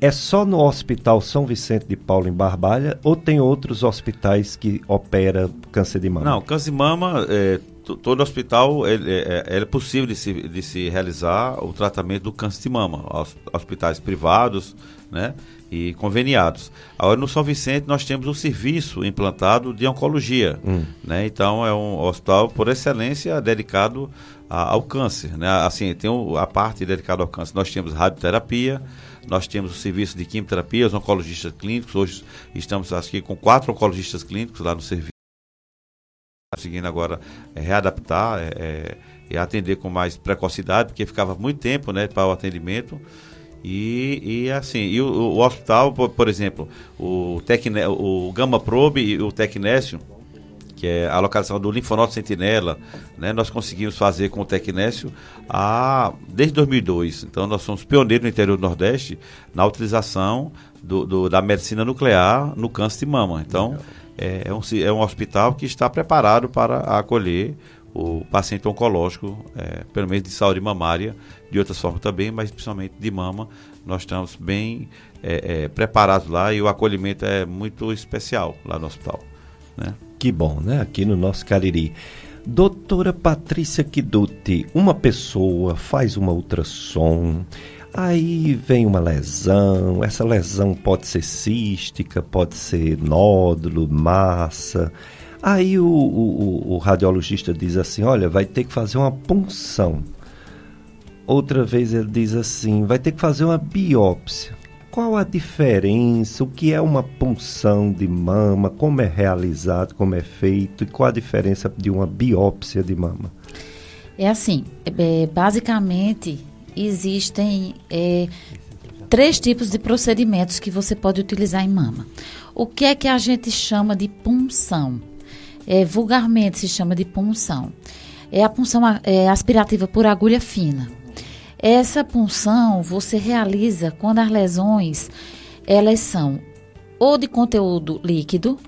é só no Hospital São Vicente de Paulo em Barbalha ou tem outros hospitais que opera câncer de mama? Não, câncer de mama, é, todo hospital ele, é, é, é, possível de se, de se realizar o tratamento do câncer de mama. Hospitais privados, né? E conveniados. Agora, no São Vicente, nós temos um serviço implantado de oncologia. Hum. Né? Então, é um hospital, por excelência, dedicado a, ao câncer. Né? Assim, tem a parte dedicada ao câncer. Nós temos radioterapia, nós temos o serviço de quimioterapia, os oncologistas clínicos. Hoje estamos aqui com quatro oncologistas clínicos lá no serviço conseguindo agora é, readaptar é, é, e atender com mais precocidade, porque ficava muito tempo né, para o atendimento. E, e assim, e o, o hospital, por, por, exemplo, o, Tecne, o Gama Probe e o Tecnésio, que é a localização do linfonodo sentinela, né, nós conseguimos fazer com o Tecnésio a, desde 2002. Então, nós somos pioneiros no interior do Nordeste na utilização do, do da medicina nuclear no câncer de mama. Então, é, é, um, é um hospital que está preparado para acolher o paciente oncológico, é, pelo menos de saúde mamária, de outras formas também, mas principalmente de mama, nós estamos bem é, é, preparados lá e o acolhimento é muito especial lá no hospital. Né? Que bom, né? Aqui no nosso Cariri. Doutora Patrícia Kiduti, uma pessoa faz uma ultrassom, Aí vem uma lesão, essa lesão pode ser cística, pode ser nódulo, massa. Aí o, o, o, radiologista diz assim: olha, vai ter que fazer uma punção. Outra vez ele diz assim: vai ter que fazer uma biópsia. Qual a diferença? O que é uma punção de mama? Como é realizado? Como é feito? E qual a diferença de uma biópsia de mama? É assim, é, basicamente existem é, três tipos de procedimentos que você pode utilizar em mama. O que é que a gente chama de punção? É, vulgarmente se chama de punção. É a punção é, aspirativa por agulha fina. Essa punção você realiza quando as lesões elas são ou de conteúdo líquido,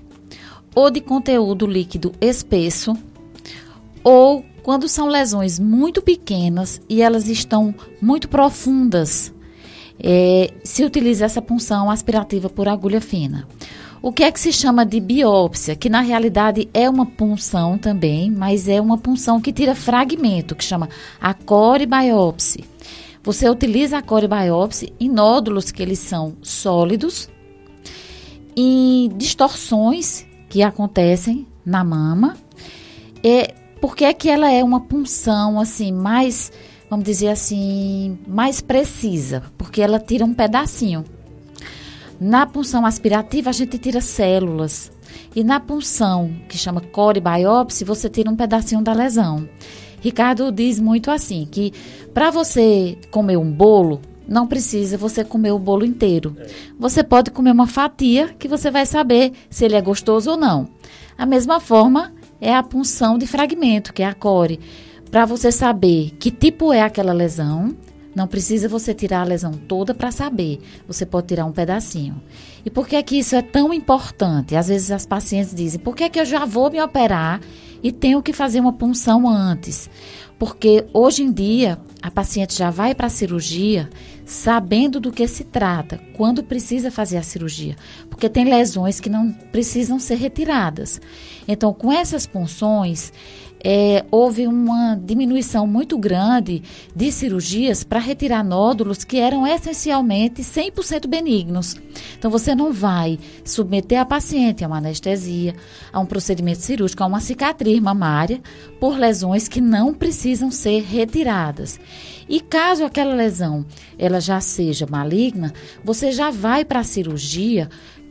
ou de conteúdo líquido espesso, ou quando são lesões muito pequenas e elas estão muito profundas, é, se utiliza essa punção aspirativa por agulha fina. O que é que se chama de biópsia, que na realidade é uma punção também, mas é uma punção que tira fragmento, que chama a core biopsy. Você utiliza a core biopsy em nódulos que eles são sólidos, em distorções que acontecem na mama, e por que, é que ela é uma punção assim mais, vamos dizer assim, mais precisa? Porque ela tira um pedacinho. Na punção aspirativa a gente tira células e na punção que chama core biopsy você tira um pedacinho da lesão. Ricardo diz muito assim que para você comer um bolo não precisa você comer o bolo inteiro. Você pode comer uma fatia que você vai saber se ele é gostoso ou não. A mesma forma é a punção de fragmento, que é a core. Para você saber que tipo é aquela lesão, não precisa você tirar a lesão toda para saber. Você pode tirar um pedacinho. E por que é que isso é tão importante? Às vezes as pacientes dizem: por que é que eu já vou me operar e tenho que fazer uma punção antes? Porque hoje em dia a paciente já vai para a cirurgia sabendo do que se trata, quando precisa fazer a cirurgia, porque tem lesões que não precisam ser retiradas. Então, com essas punções, é, houve uma diminuição muito grande de cirurgias para retirar nódulos que eram essencialmente 100% benignos. Então, você não vai submeter a paciente a uma anestesia, a um procedimento cirúrgico, a uma cicatriz mamária, por lesões que não precisam ser retiradas. E caso aquela lesão ela já seja maligna, você já vai para a cirurgia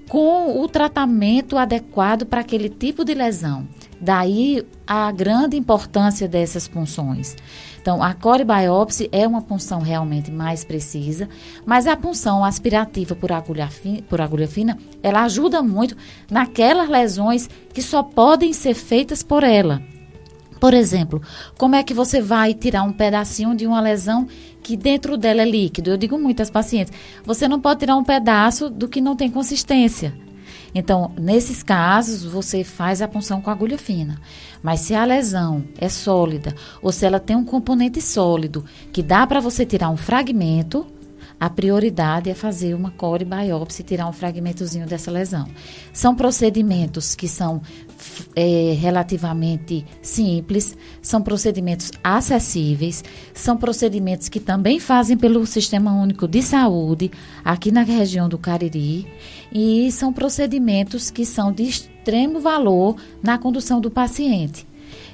com o tratamento adequado para aquele tipo de lesão. Daí a grande importância dessas punções. Então, a core biopsy é uma punção realmente mais precisa, mas a punção aspirativa por agulha, fina, por agulha fina, ela ajuda muito naquelas lesões que só podem ser feitas por ela. Por exemplo, como é que você vai tirar um pedacinho de uma lesão que dentro dela é líquido? Eu digo muito às pacientes: você não pode tirar um pedaço do que não tem consistência. Então, nesses casos, você faz a punção com agulha fina. Mas se a lesão é sólida ou se ela tem um componente sólido que dá para você tirar um fragmento, a prioridade é fazer uma core biópsia e tirar um fragmentozinho dessa lesão. São procedimentos que são é, relativamente simples, são procedimentos acessíveis, são procedimentos que também fazem pelo Sistema Único de Saúde, aqui na região do Cariri, e são procedimentos que são de extremo valor na condução do paciente.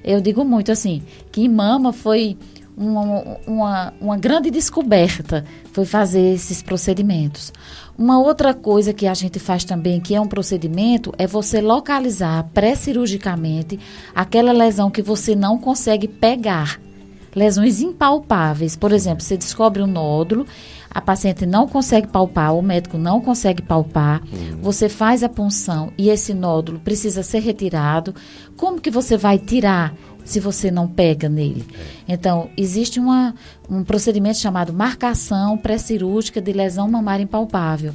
Eu digo muito assim, que mama foi uma, uma, uma grande descoberta foi fazer esses procedimentos. Uma outra coisa que a gente faz também, que é um procedimento, é você localizar pré-cirurgicamente aquela lesão que você não consegue pegar. Lesões impalpáveis. Por exemplo, você descobre um nódulo, a paciente não consegue palpar, o médico não consegue palpar, uhum. você faz a punção e esse nódulo precisa ser retirado. Como que você vai tirar se você não pega nele. É. Então, existe uma, um procedimento chamado marcação pré-cirúrgica de lesão mamária impalpável.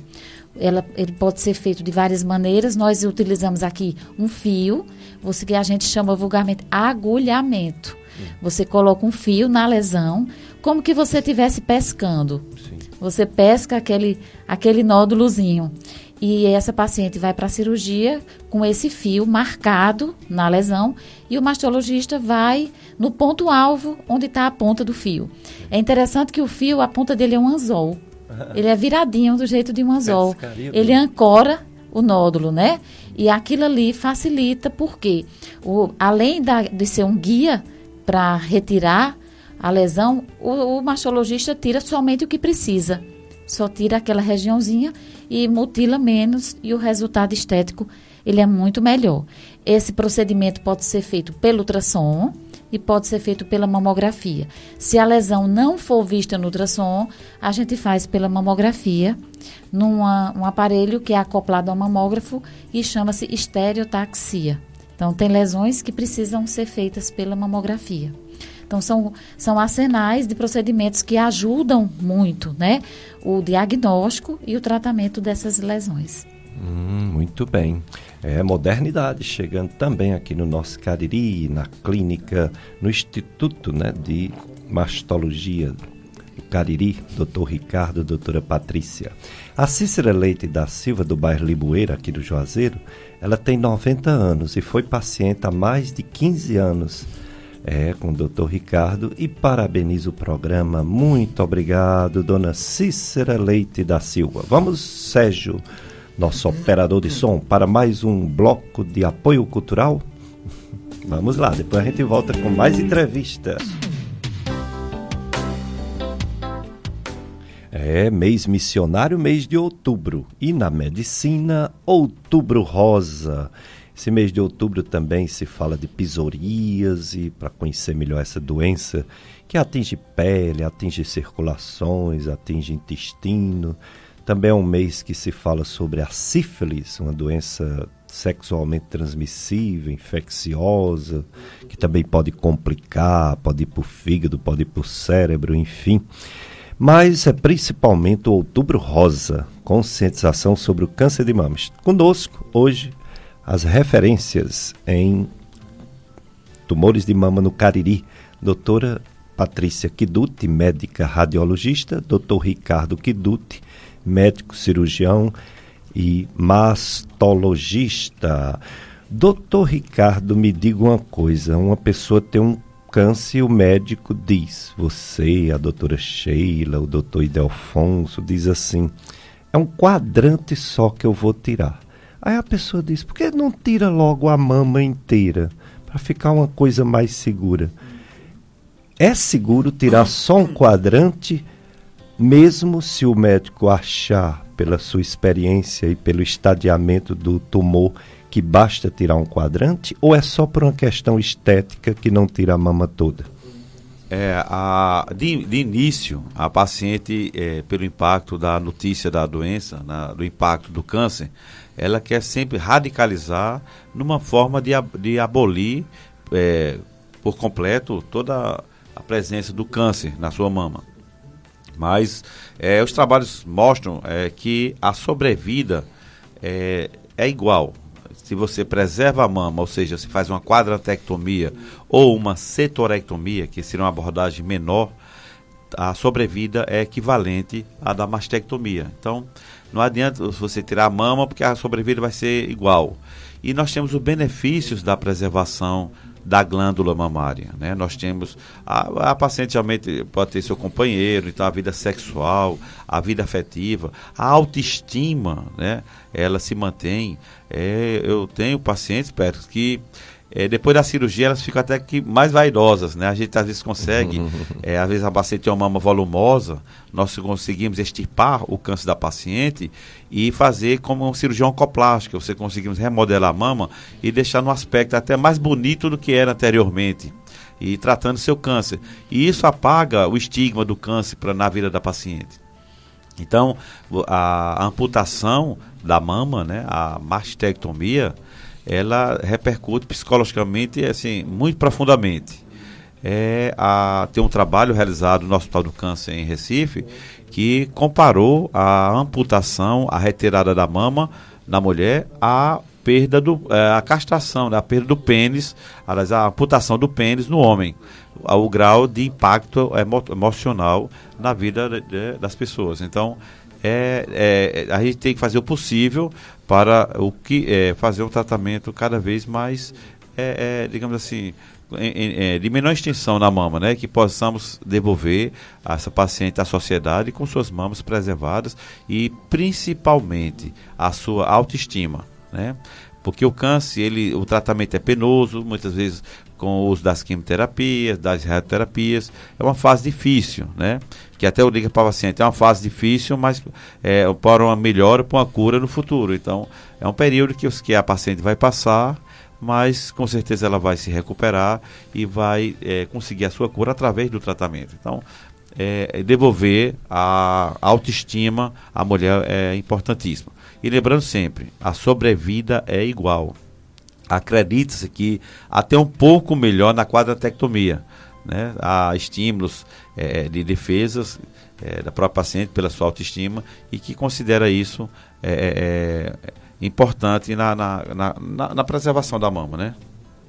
Ela, ele pode ser feito de várias maneiras. Nós utilizamos aqui um fio, você que a gente chama vulgarmente agulhamento. Hum. Você coloca um fio na lesão, como que você estivesse pescando. Sim. Você pesca aquele, aquele nódulozinho. E essa paciente vai para a cirurgia com esse fio marcado na lesão e o mastologista vai no ponto-alvo onde está a ponta do fio. É interessante que o fio, a ponta dele é um anzol. Ele é viradinho do jeito de um anzol. Ele ancora o nódulo, né? E aquilo ali facilita porque, o, além da, de ser um guia para retirar a lesão, o, o mastologista tira somente o que precisa. Só tira aquela regiãozinha e mutila menos e o resultado estético ele é muito melhor. Esse procedimento pode ser feito pelo ultrassom e pode ser feito pela mamografia. Se a lesão não for vista no ultrassom, a gente faz pela mamografia, num um aparelho que é acoplado ao mamógrafo e chama-se estereotaxia. Então, tem lesões que precisam ser feitas pela mamografia. Então, são, são arsenais de procedimentos que ajudam muito, né? O diagnóstico e o tratamento dessas lesões. Hum, muito bem. É modernidade chegando também aqui no nosso Cariri, na clínica, no Instituto né, de Mastologia do Cariri, doutor Ricardo, doutora Patrícia. A Cícera Leite da Silva, do bairro Liboeira, aqui do Juazeiro, ela tem 90 anos e foi paciente há mais de 15 anos é, com o doutor Ricardo e parabenizo o programa. Muito obrigado, dona Cícera Leite da Silva. Vamos, Sérgio, nosso operador de som, para mais um bloco de apoio cultural? Vamos lá, depois a gente volta com mais entrevistas. É mês missionário, mês de outubro. E na medicina, outubro rosa. Esse mês de outubro também se fala de psoríase, para conhecer melhor essa doença que atinge pele, atinge circulações, atinge intestino. Também é um mês que se fala sobre a sífilis, uma doença sexualmente transmissível, infecciosa, que também pode complicar, pode ir para o fígado, pode ir para o cérebro, enfim. Mas é principalmente o Outubro Rosa, conscientização sobre o câncer de mamas. Conosco, hoje, as referências em tumores de mama no Cariri, doutora Patrícia Kiduti, médica radiologista, doutor Ricardo Kiduti, médico cirurgião e mastologista. Doutor Ricardo, me diga uma coisa: uma pessoa tem um câncer e o médico diz, você, a doutora Sheila, o doutor Idelfonso, diz assim: é um quadrante só que eu vou tirar. Aí a pessoa diz: por que não tira logo a mama inteira? Para ficar uma coisa mais segura. É seguro tirar só um quadrante, mesmo se o médico achar, pela sua experiência e pelo estadiamento do tumor, que basta tirar um quadrante? Ou é só por uma questão estética que não tira a mama toda? É, a, de, de início, a paciente, é, pelo impacto da notícia da doença, na, do impacto do câncer, ela quer sempre radicalizar numa forma de, de abolir é, por completo toda a presença do câncer na sua mama. Mas é, os trabalhos mostram é, que a sobrevida é, é igual. Se você preserva a mama, ou seja, se faz uma quadrantectomia ou uma setorectomia, que seria uma abordagem menor, a sobrevida é equivalente à da mastectomia. Então, não adianta você tirar a mama porque a sobrevida vai ser igual. E nós temos os benefícios da preservação da glândula mamária. Né? Nós temos. A, a paciente realmente pode ter seu companheiro, então a vida sexual, a vida afetiva, a autoestima, né? ela se mantém. É, eu tenho pacientes, perto que é, depois da cirurgia elas ficam até que mais vaidosas, né? A gente às vezes consegue, é, às vezes a paciente tem uma mama volumosa, nós conseguimos extirpar o câncer da paciente e fazer como um cirurgião oncoplástica, você conseguimos remodelar a mama e deixar no aspecto até mais bonito do que era anteriormente e tratando seu câncer. E isso apaga o estigma do câncer pra, na vida da paciente. Então, a, a amputação da mama, né, a mastectomia, ela repercute psicologicamente assim muito profundamente. É, a, tem um trabalho realizado no Hospital do Câncer em Recife que comparou a amputação, a retirada da mama na mulher a perda do é, a castração, né, a perda do pênis, aliás, a amputação do pênis no homem, o grau de impacto emo emocional na vida de, de, das pessoas. Então, é, é, a gente tem que fazer o possível para o que é, fazer um tratamento cada vez mais, é, é, digamos assim, é, de menor extensão na mama, né? Que possamos devolver essa paciente à sociedade com suas mamas preservadas e principalmente a sua autoestima, né? Porque o câncer, ele, o tratamento é penoso, muitas vezes com o uso das quimioterapias, das radioterapias. É uma fase difícil, né? Que até eu digo para o paciente, é uma fase difícil, mas é, para uma melhora, para uma cura no futuro. Então, é um período que, que a paciente vai passar, mas com certeza ela vai se recuperar e vai é, conseguir a sua cura através do tratamento. Então, é, devolver a autoestima à mulher é importantíssimo. E lembrando sempre, a sobrevida é igual acredita-se que até um pouco melhor na quadratectomia. Né? Há estímulos é, de defesas é, da própria paciente pela sua autoestima e que considera isso é, é, é importante na, na, na, na, preservação da mama, né?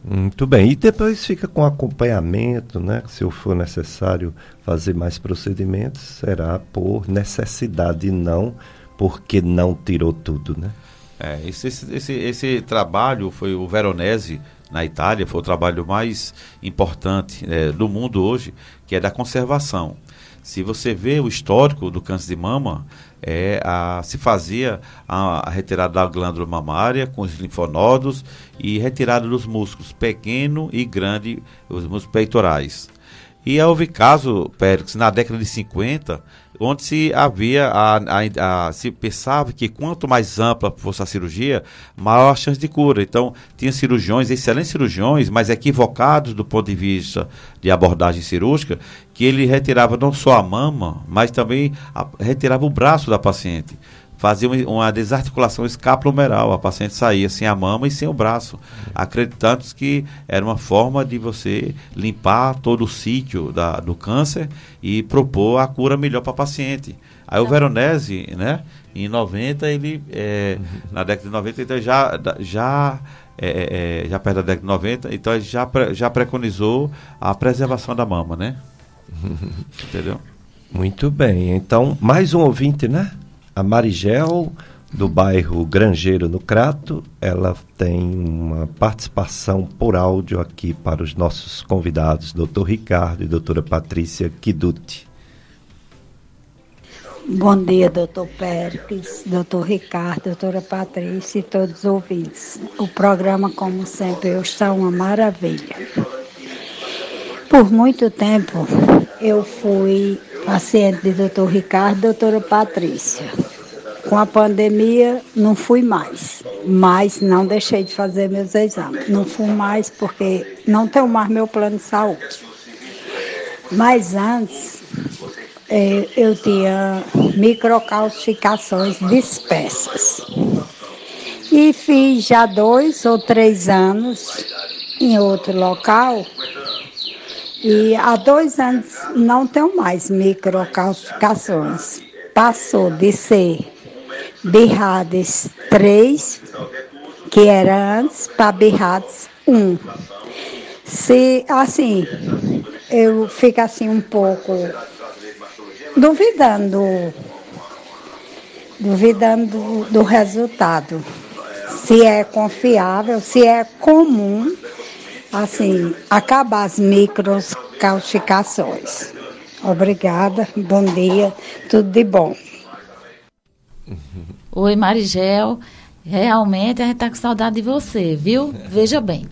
Muito bem. E depois fica com acompanhamento, né? Se for necessário fazer mais procedimentos, será por necessidade não porque não tirou tudo, né? É, esse, esse, esse, trabalho foi o Veronese, na Itália, foi o trabalho mais importante é, do mundo hoje, que é da conservação. Se você vê o histórico do câncer de mama, é, a, se fazia a, a, retirada da glândula mamária com os linfonodos e retirada dos músculos pequeno e grande, os músculos peitorais. E houve caso, Pérez, na década de 50, onde se havia a, a, a, se pensava que quanto mais ampla fosse a cirurgia, maior a chance de cura. Então, tinha cirurgiões, excelentes cirurgiões, mas equivocados do ponto de vista de abordagem cirúrgica, que ele retirava não só a mama, mas também retirava o braço da paciente fazia uma desarticulação escapulomeral. A paciente saía sem a mama e sem o braço, acreditando que era uma forma de você limpar todo o sítio da, do câncer e propor a cura melhor para a paciente. Aí o tá. Veronese, né, em 90, ele, é, na década de 90, então já, já, é, é, é, já perto da década de 90, então ele já, já preconizou a preservação da mama, né? Entendeu? Muito bem. Então, mais um ouvinte, né? A Marigel, do bairro Grangeiro, no Crato, ela tem uma participação por áudio aqui para os nossos convidados, doutor Ricardo e doutora Patrícia Kiduti. Bom dia, doutor Péricles, doutor Ricardo, doutora Patrícia e todos os ouvintes. O programa, como sempre, está uma maravilha. Por muito tempo, eu fui paciente de doutor Ricardo e doutora Patrícia. Com a pandemia, não fui mais, mas não deixei de fazer meus exames. Não fui mais porque não tenho mais meu plano de saúde. Mas antes, é, eu tinha microcalcificações dispersas. E fiz já dois ou três anos em outro local e há dois anos não tenho mais microcalcificações. Passou de ser BIRADES 3 que era antes para Birrados 1. Se, assim, eu fico assim um pouco duvidando, duvidando do, do resultado. Se é confiável, se é comum, assim, acabar as microcalcificações. Obrigada, bom dia, tudo de bom. Oi, Marigel. Realmente a gente está com saudade de você, viu? Veja bem,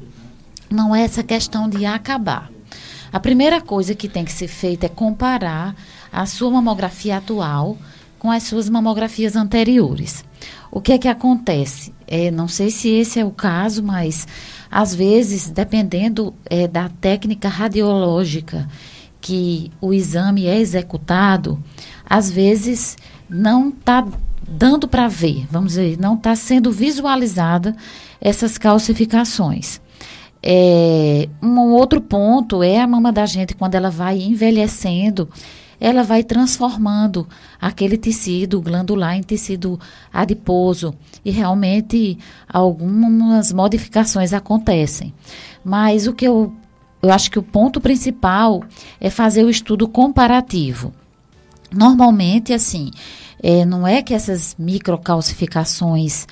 não é essa questão de acabar. A primeira coisa que tem que ser feita é comparar a sua mamografia atual com as suas mamografias anteriores. O que é que acontece? É, não sei se esse é o caso, mas às vezes, dependendo é, da técnica radiológica que o exame é executado, às vezes não está dando para ver, vamos dizer, não está sendo visualizada essas calcificações. É, um outro ponto é a mama da gente, quando ela vai envelhecendo, ela vai transformando aquele tecido glandular em tecido adiposo e realmente algumas modificações acontecem. Mas o que eu, eu acho que o ponto principal é fazer o estudo comparativo. Normalmente, assim, é, não é que essas microcalcificações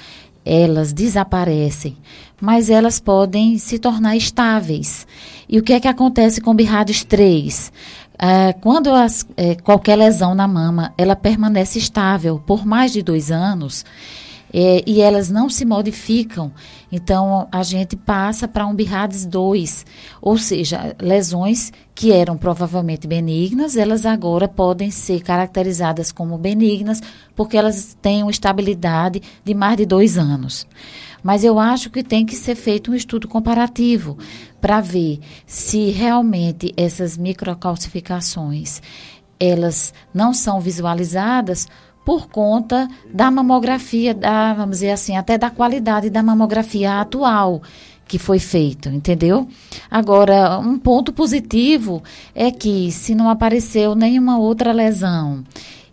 elas desaparecem, mas elas podem se tornar estáveis. E o que é que acontece com Birrades 3? É, quando as, é, qualquer lesão na mama ela permanece estável por mais de dois anos é, e elas não se modificam, então a gente passa para um Birrades 2, ou seja, lesões que eram provavelmente benignas, elas agora podem ser caracterizadas como benignas porque elas têm uma estabilidade de mais de dois anos. Mas eu acho que tem que ser feito um estudo comparativo para ver se realmente essas microcalcificações elas não são visualizadas por conta da mamografia, da, vamos dizer assim, até da qualidade da mamografia atual que foi feito, entendeu? Agora, um ponto positivo é que se não apareceu nenhuma outra lesão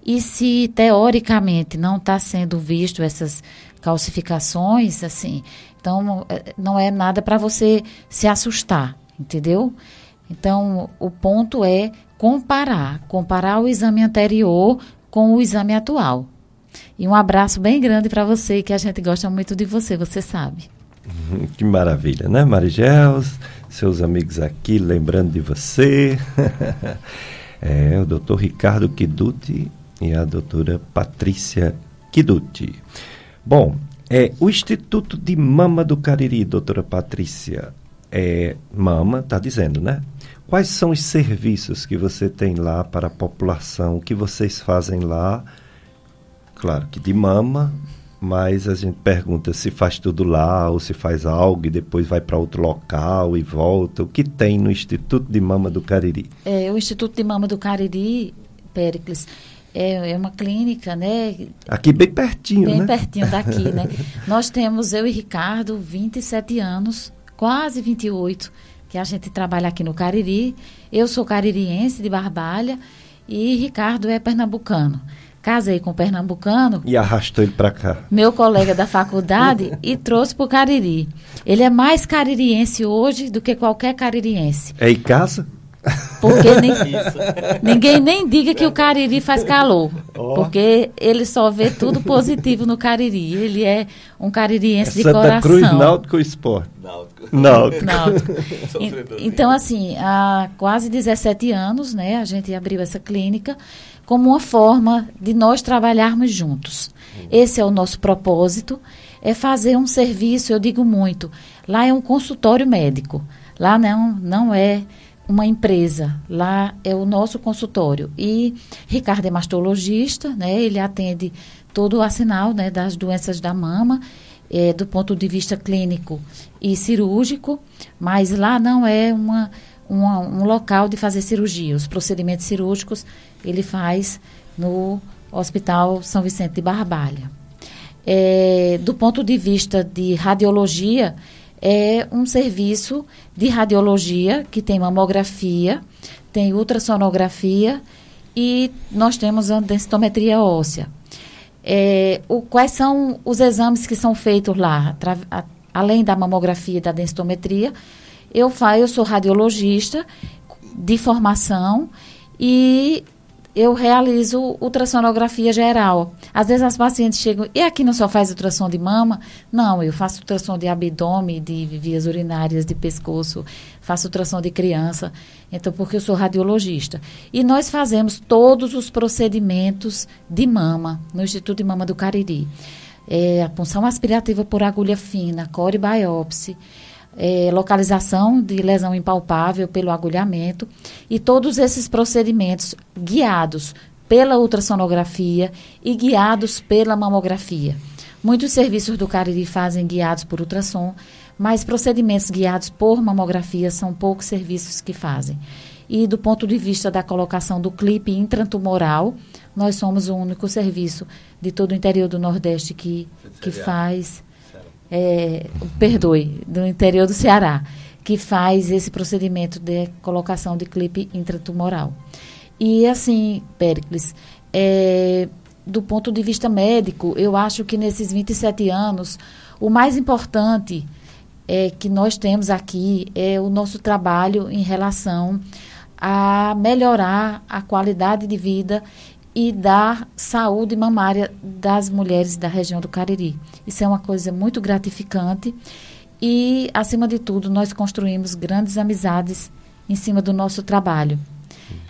e se teoricamente não está sendo visto essas calcificações, assim, então é, não é nada para você se assustar, entendeu? Então, o ponto é comparar, comparar o exame anterior com o exame atual. E um abraço bem grande para você, que a gente gosta muito de você, você sabe. Uhum, que maravilha, né, Marigel? Seus amigos aqui lembrando de você. é, o doutor Ricardo Kiduti e a doutora Patrícia Kiduti. Bom, é, o Instituto de Mama do Cariri, doutora Patrícia, é, mama, está dizendo, né? Quais são os serviços que você tem lá para a população? O que vocês fazem lá? Claro que de mama, mas a gente pergunta se faz tudo lá ou se faz algo e depois vai para outro local e volta. O que tem no Instituto de Mama do Cariri? É, o Instituto de Mama do Cariri, Péricles, é, é uma clínica, né? Aqui bem pertinho, bem né? Bem pertinho daqui, né? Nós temos, eu e Ricardo, 27 anos, quase 28 que a gente trabalha aqui no Cariri. Eu sou caririense de Barbalha e Ricardo é pernambucano. Casei com um pernambucano. E arrastou ele para cá. Meu colega da faculdade e trouxe para o Cariri. Ele é mais caririense hoje do que qualquer caririense. É em casa? Porque nem, ninguém nem diga que o Cariri faz calor. Oh. Porque ele só vê tudo positivo no Cariri. Ele é um caririense é de Santa coração. Cruz, Náutico Esporte? Náutico. Náutico. Náutico. então, assim, há quase 17 anos, né, a gente abriu essa clínica como uma forma de nós trabalharmos juntos. Esse é o nosso propósito, é fazer um serviço, eu digo muito, lá é um consultório médico. Lá não, não é uma empresa. Lá é o nosso consultório. E Ricardo é mastologista, né? Ele atende todo o arsenal né, das doenças da mama, é, do ponto de vista clínico e cirúrgico, mas lá não é uma, uma, um local de fazer cirurgia. Os procedimentos cirúrgicos ele faz no Hospital São Vicente de Barbalha. É, do ponto de vista de radiologia, é um serviço de radiologia que tem mamografia, tem ultrassonografia e nós temos a densitometria óssea. É, o, quais são os exames que são feitos lá? além da mamografia e da densitometria, eu, eu sou radiologista de formação e eu realizo ultrassonografia geral. Às vezes as pacientes chegam, e aqui não só faz ultrassom de mama? Não, eu faço ultrassom de abdômen, de vias urinárias, de pescoço, faço ultrassom de criança, então porque eu sou radiologista. E nós fazemos todos os procedimentos de mama no Instituto de Mama do Cariri. É, a punção aspirativa por agulha fina, core biópsia, é, localização de lesão impalpável pelo agulhamento e todos esses procedimentos guiados pela ultrassonografia e guiados pela mamografia. Muitos serviços do Cariri fazem guiados por ultrassom, mas procedimentos guiados por mamografia são poucos serviços que fazem. E do ponto de vista da colocação do clipe intratumoral, nós somos o único serviço de todo o interior do Nordeste que, que faz é, perdoe, do interior do Ceará, que faz esse procedimento de colocação de clipe intratumoral. E assim, Pericles, é, do ponto de vista médico, eu acho que nesses 27 anos, o mais importante é, que nós temos aqui é o nosso trabalho em relação a melhorar a qualidade de vida e da saúde mamária das mulheres da região do Cariri. Isso é uma coisa muito gratificante e, acima de tudo, nós construímos grandes amizades em cima do nosso trabalho.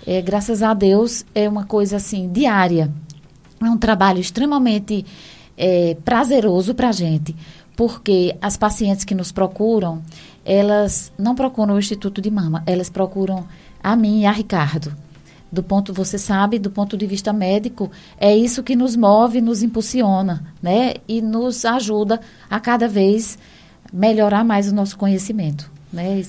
É, graças a Deus, é uma coisa assim, diária. É um trabalho extremamente é, prazeroso para a gente, porque as pacientes que nos procuram, elas não procuram o Instituto de Mama, elas procuram a mim e a Ricardo do ponto, você sabe, do ponto de vista médico, é isso que nos move, nos impulsiona, né? E nos ajuda a cada vez melhorar mais o nosso conhecimento, né?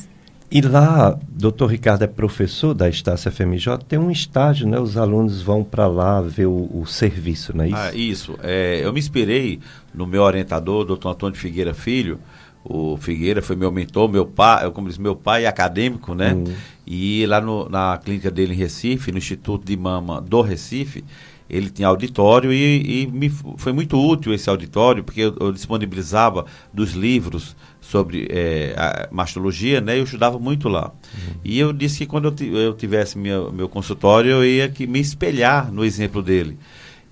E lá, doutor Ricardo é professor da Estácia FMJ, tem um estágio, né? Os alunos vão para lá ver o, o, serviço, não é isso? Ah, isso. É, eu me inspirei no meu orientador, doutor Antônio Figueira Filho, o Figueira foi meu mentor, meu pai, como diz, meu pai acadêmico, né? Uhum. E lá no, na clínica dele em Recife, no Instituto de Mama do Recife, ele tinha auditório e, e me, foi muito útil esse auditório, porque eu, eu disponibilizava dos livros sobre é, mastologia, né? Eu estudava muito lá. Uhum. E eu disse que quando eu, eu tivesse minha, meu consultório, eu ia que me espelhar no exemplo dele.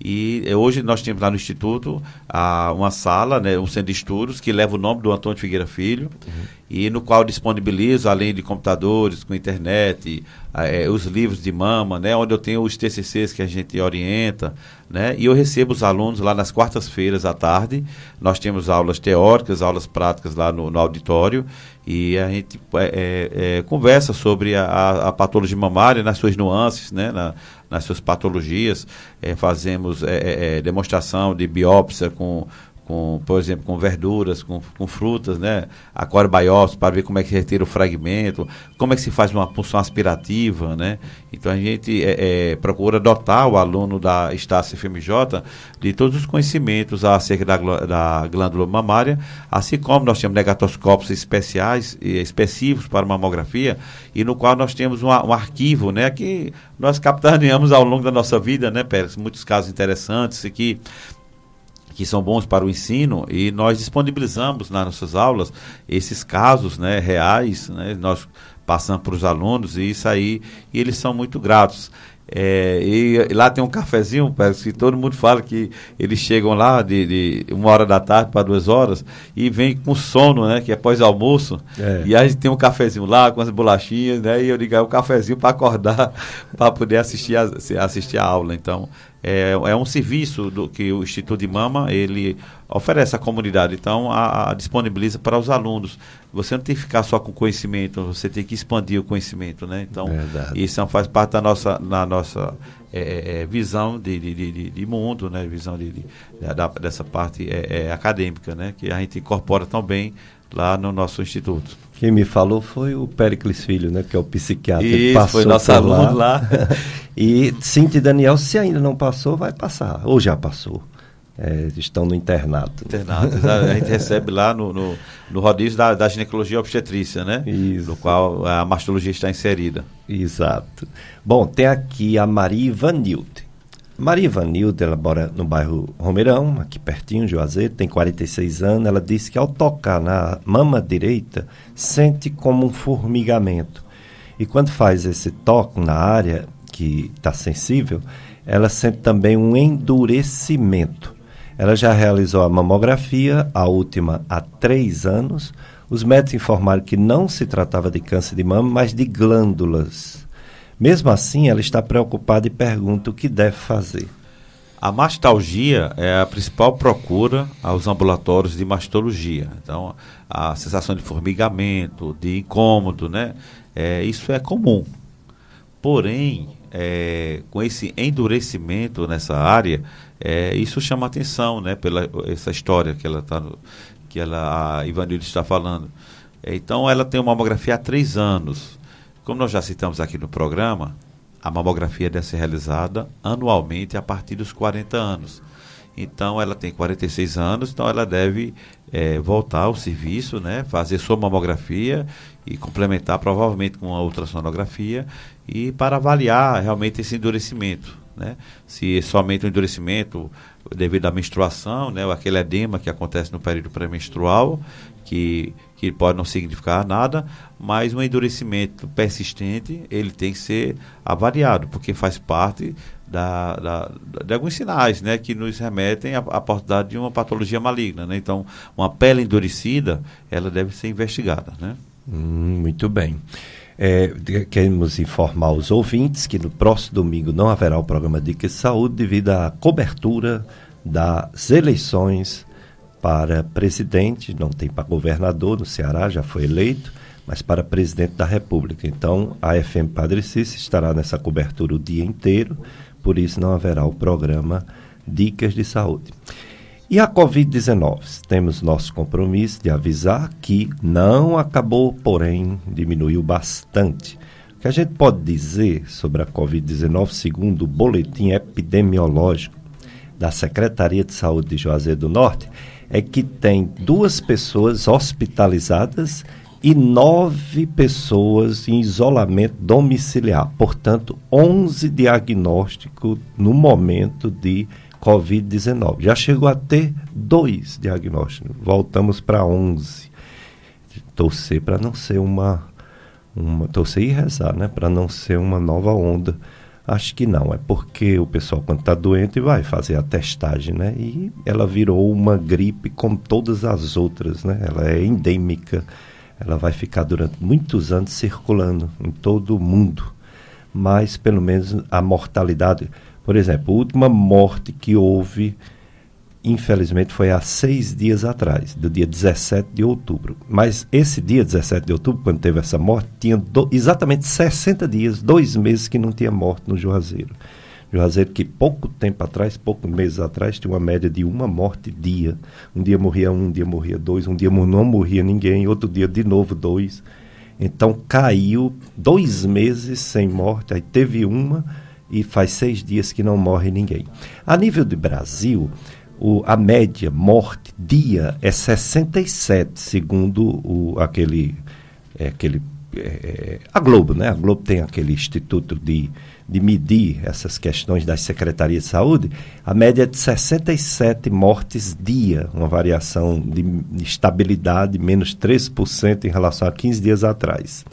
E eh, hoje nós temos lá no Instituto a, uma sala, né, um centro de estudos, que leva o nome do Antônio Figueira Filho, uhum. e no qual disponibilizo, além de computadores, com internet, é, os livros de mama, né, onde eu tenho os TCCs que a gente orienta, né, e eu recebo os alunos lá nas quartas-feiras à tarde. Nós temos aulas teóricas, aulas práticas lá no, no auditório, e a gente é, é, conversa sobre a, a, patologia mamária nas suas nuances, né, na, nas suas patologias. É, fazemos é, demonstração de biópsia com com, por exemplo, com verduras, com, com frutas, né? A biópsia para ver como é que retira o fragmento, como é que se faz uma punção aspirativa, né? Então a gente é, é, procura dotar o aluno da Estácia FMJ de todos os conhecimentos acerca da, da glândula mamária, assim como nós temos negatoscópios especiais específicos para mamografia, e no qual nós temos um, um arquivo, né? Que nós capitaneamos ao longo da nossa vida, né, Pérez? Muitos casos interessantes que que são bons para o ensino e nós disponibilizamos nas nossas aulas esses casos né, reais, né, nós passamos para os alunos e isso aí, e eles são muito gratos. É, e, e, lá tem um cafezinho, parece que todo mundo fala que eles chegam lá de, de uma hora da tarde para duas horas e vem com sono, né? Que é pós-almoço. É. E a gente tem um cafezinho lá com as bolachinhas, né? E eu digo, é um cafezinho para acordar, para poder assistir a, assistir a aula. Então, é, é um serviço do, que o Instituto de Mama ele oferece à comunidade. Então, a, a, disponibiliza para os alunos. Você não tem que ficar só com conhecimento, você tem que expandir o conhecimento, né? Então, Verdade. isso faz parte da nossa, na nossa é, é, é visão de, de, de, de, mundo, né? Visão de, de da, dessa parte é, é, acadêmica, né? Que a gente incorpora tão bem lá no nosso instituto. Quem me falou foi o Pericles Filho, né? Que é o psiquiatra. Isso, passou foi nosso aluno lá. lá. e Cintia e Daniel, se ainda não passou, vai passar. Ou já passou. É, estão no internato. Internato. a gente recebe lá no, no, no rodízio da, da, ginecologia obstetrícia, né? Isso. No qual a mastologia está inserida. Exato. Bom, tem aqui a Maria Ivanilde. Maria Vanilda, ela mora no bairro Romeirão, aqui pertinho, Juazeiro, tem 46 anos. Ela disse que ao tocar na mama direita, sente como um formigamento. E quando faz esse toque na área que está sensível, ela sente também um endurecimento. Ela já realizou a mamografia, a última há três anos. Os médicos informaram que não se tratava de câncer de mama, mas de glândulas. Mesmo assim, ela está preocupada e pergunta o que deve fazer. A mastalgia é a principal procura aos ambulatórios de mastologia. Então, a sensação de formigamento, de incômodo, né? É, isso é comum. Porém, é, com esse endurecimento nessa área, é, isso chama atenção, né? Pela essa história que ela tá, que ela, a Ivanilde está falando. Então, ela tem uma mamografia há três anos. Como nós já citamos aqui no programa, a mamografia deve ser realizada anualmente a partir dos 40 anos. Então, ela tem 46 anos, então ela deve é, voltar ao serviço, né, fazer sua mamografia e complementar provavelmente com uma ultrassonografia e para avaliar realmente esse endurecimento. Né? Se somente o endurecimento devido à menstruação, né, aquele edema que acontece no período pré-menstrual, que que pode não significar nada, mas um endurecimento persistente ele tem que ser avaliado, porque faz parte da, da, de alguns sinais né, que nos remetem à, à possibilidade de uma patologia maligna. Né? Então, uma pele endurecida, ela deve ser investigada. Né? Hum, muito bem. É, queremos informar os ouvintes que no próximo domingo não haverá o programa Dicas de Saúde devido à cobertura das eleições para presidente, não tem para governador no Ceará, já foi eleito, mas para presidente da República. Então, a FM Padre Cícero estará nessa cobertura o dia inteiro, por isso não haverá o programa Dicas de Saúde. E a Covid-19? Temos nosso compromisso de avisar que não acabou, porém diminuiu bastante. O que a gente pode dizer sobre a Covid-19, segundo o boletim epidemiológico da Secretaria de Saúde de Juazeiro do Norte, é que tem duas pessoas hospitalizadas e nove pessoas em isolamento domiciliar. Portanto, 11 diagnósticos no momento de Covid-19. Já chegou a ter dois diagnósticos. Voltamos para 11. Torcer para não ser uma, uma. Torcer e rezar, né? Para não ser uma nova onda Acho que não, é porque o pessoal, quando está doente, vai fazer a testagem, né? E ela virou uma gripe como todas as outras, né? Ela é endêmica, ela vai ficar durante muitos anos circulando em todo o mundo. Mas, pelo menos, a mortalidade. Por exemplo, a última morte que houve infelizmente foi há seis dias atrás, do dia 17 de outubro. Mas esse dia 17 de outubro, quando teve essa morte, tinha do, exatamente 60 dias, dois meses que não tinha morte no Juazeiro. Juazeiro que pouco tempo atrás, poucos meses atrás, tinha uma média de uma morte dia. Um dia morria um, um dia morria dois, um dia não morria ninguém, outro dia de novo dois. Então caiu dois meses sem morte, aí teve uma e faz seis dias que não morre ninguém. A nível de Brasil, o, a média morte dia é 67, segundo o, aquele, é, aquele é, a Globo, né? A Globo tem aquele instituto de, de medir essas questões das secretarias de saúde. A média é de 67 mortes dia, uma variação de estabilidade menos 3% em relação a 15 dias atrás.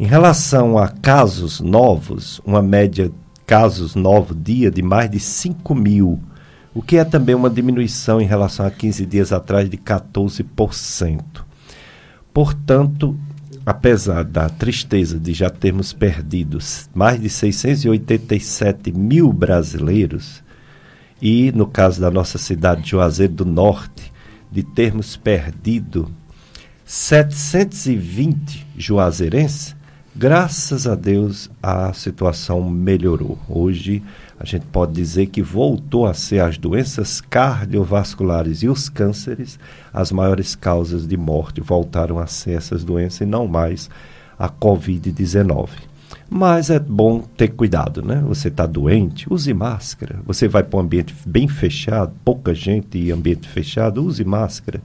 Em relação a casos novos, uma média casos novos dia de mais de 5 mil o que é também uma diminuição em relação a 15 dias atrás de 14%. Portanto, apesar da tristeza de já termos perdido mais de 687 mil brasileiros, e no caso da nossa cidade de Juazeiro do Norte, de termos perdido 720 juazeirenses, graças a Deus a situação melhorou. Hoje a gente pode dizer que voltou a ser as doenças cardiovasculares e os cânceres as maiores causas de morte, voltaram a ser essas doenças e não mais a Covid-19. Mas é bom ter cuidado, né? Você está doente, use máscara. Você vai para um ambiente bem fechado, pouca gente e ambiente fechado, use máscara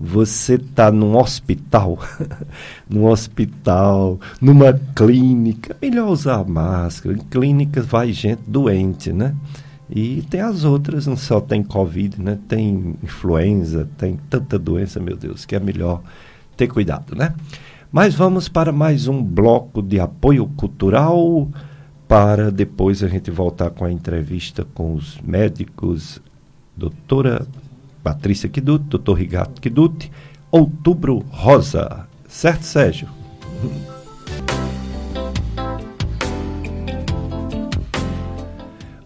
você está num hospital, num hospital, numa clínica, melhor usar máscara. Em clínicas vai gente doente, né? E tem as outras, não só tem Covid, né? Tem influenza, tem tanta doença, meu Deus, que é melhor ter cuidado, né? Mas vamos para mais um bloco de apoio cultural para depois a gente voltar com a entrevista com os médicos, doutora Patrícia Kiduti, doutor Rigato Kiduti, Outubro Rosa. Certo, Sérgio?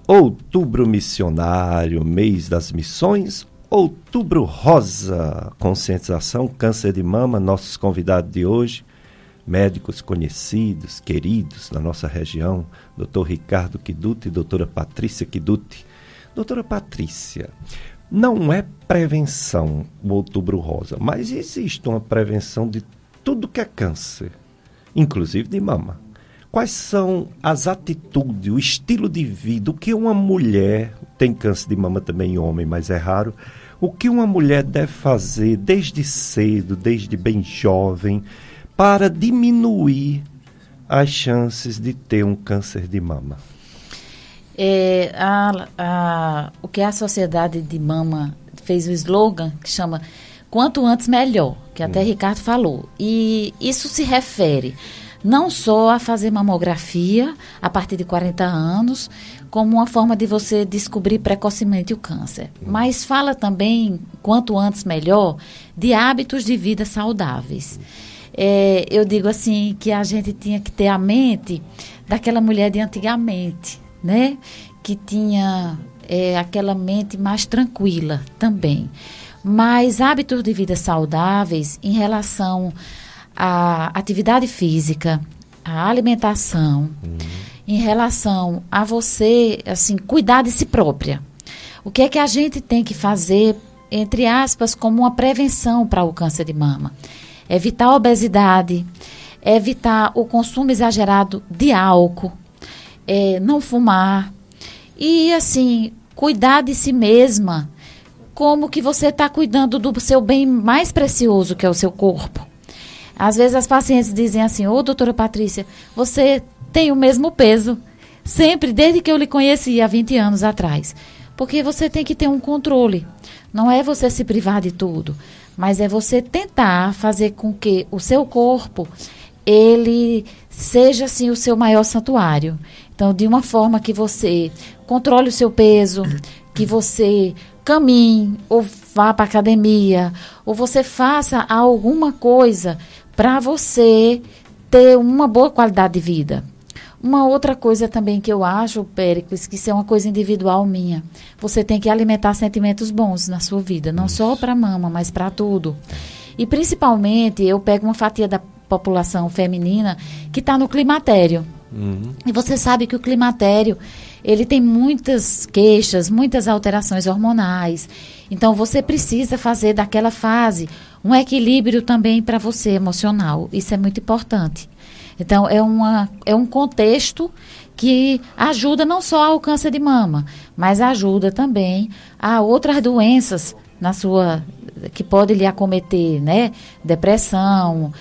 Outubro Missionário, mês das missões, Outubro Rosa, conscientização, câncer de mama, nossos convidados de hoje, médicos conhecidos, queridos na nossa região, doutor Ricardo Kiduti e doutora Patrícia Kiduti. Doutora Patrícia, não é prevenção o Outubro Rosa, mas existe uma prevenção de tudo que é câncer, inclusive de mama. Quais são as atitudes, o estilo de vida, o que uma mulher, tem câncer de mama também homem, mas é raro, o que uma mulher deve fazer desde cedo, desde bem jovem, para diminuir as chances de ter um câncer de mama? É, a, a, o que a Sociedade de Mama fez o slogan que chama Quanto antes melhor, que até hum. Ricardo falou. E isso se refere não só a fazer mamografia a partir de 40 anos, como uma forma de você descobrir precocemente o câncer. Mas fala também, quanto antes melhor, de hábitos de vida saudáveis. É, eu digo assim que a gente tinha que ter a mente daquela mulher de antigamente, né? Que tinha é, aquela mente mais tranquila também. Mas hábitos de vida saudáveis em relação a atividade física, a alimentação, uhum. em relação a você, assim, cuidar de si própria. O que é que a gente tem que fazer, entre aspas, como uma prevenção para o câncer de mama? Evitar a obesidade, evitar o consumo exagerado de álcool, é, não fumar e, assim, cuidar de si mesma como que você está cuidando do seu bem mais precioso, que é o seu corpo. Às vezes as pacientes dizem assim: Ô, doutora Patrícia, você tem o mesmo peso, sempre, desde que eu lhe conheci há 20 anos atrás. Porque você tem que ter um controle. Não é você se privar de tudo, mas é você tentar fazer com que o seu corpo ele seja assim o seu maior santuário. Então, de uma forma que você controle o seu peso, que você caminhe ou vá para academia, ou você faça alguma coisa para você ter uma boa qualidade de vida. Uma outra coisa também que eu acho, Péricles, que isso é uma coisa individual minha. Você tem que alimentar sentimentos bons na sua vida, não isso. só para mama, mas para tudo. E principalmente, eu pego uma fatia da população feminina que está no climatério. Uhum. E você sabe que o climatério ele tem muitas queixas, muitas alterações hormonais. Então você precisa fazer daquela fase um equilíbrio também para você emocional. Isso é muito importante. Então, é, uma, é um contexto que ajuda não só ao câncer de mama, mas ajuda também a outras doenças na sua que pode lhe acometer, né? Depressão,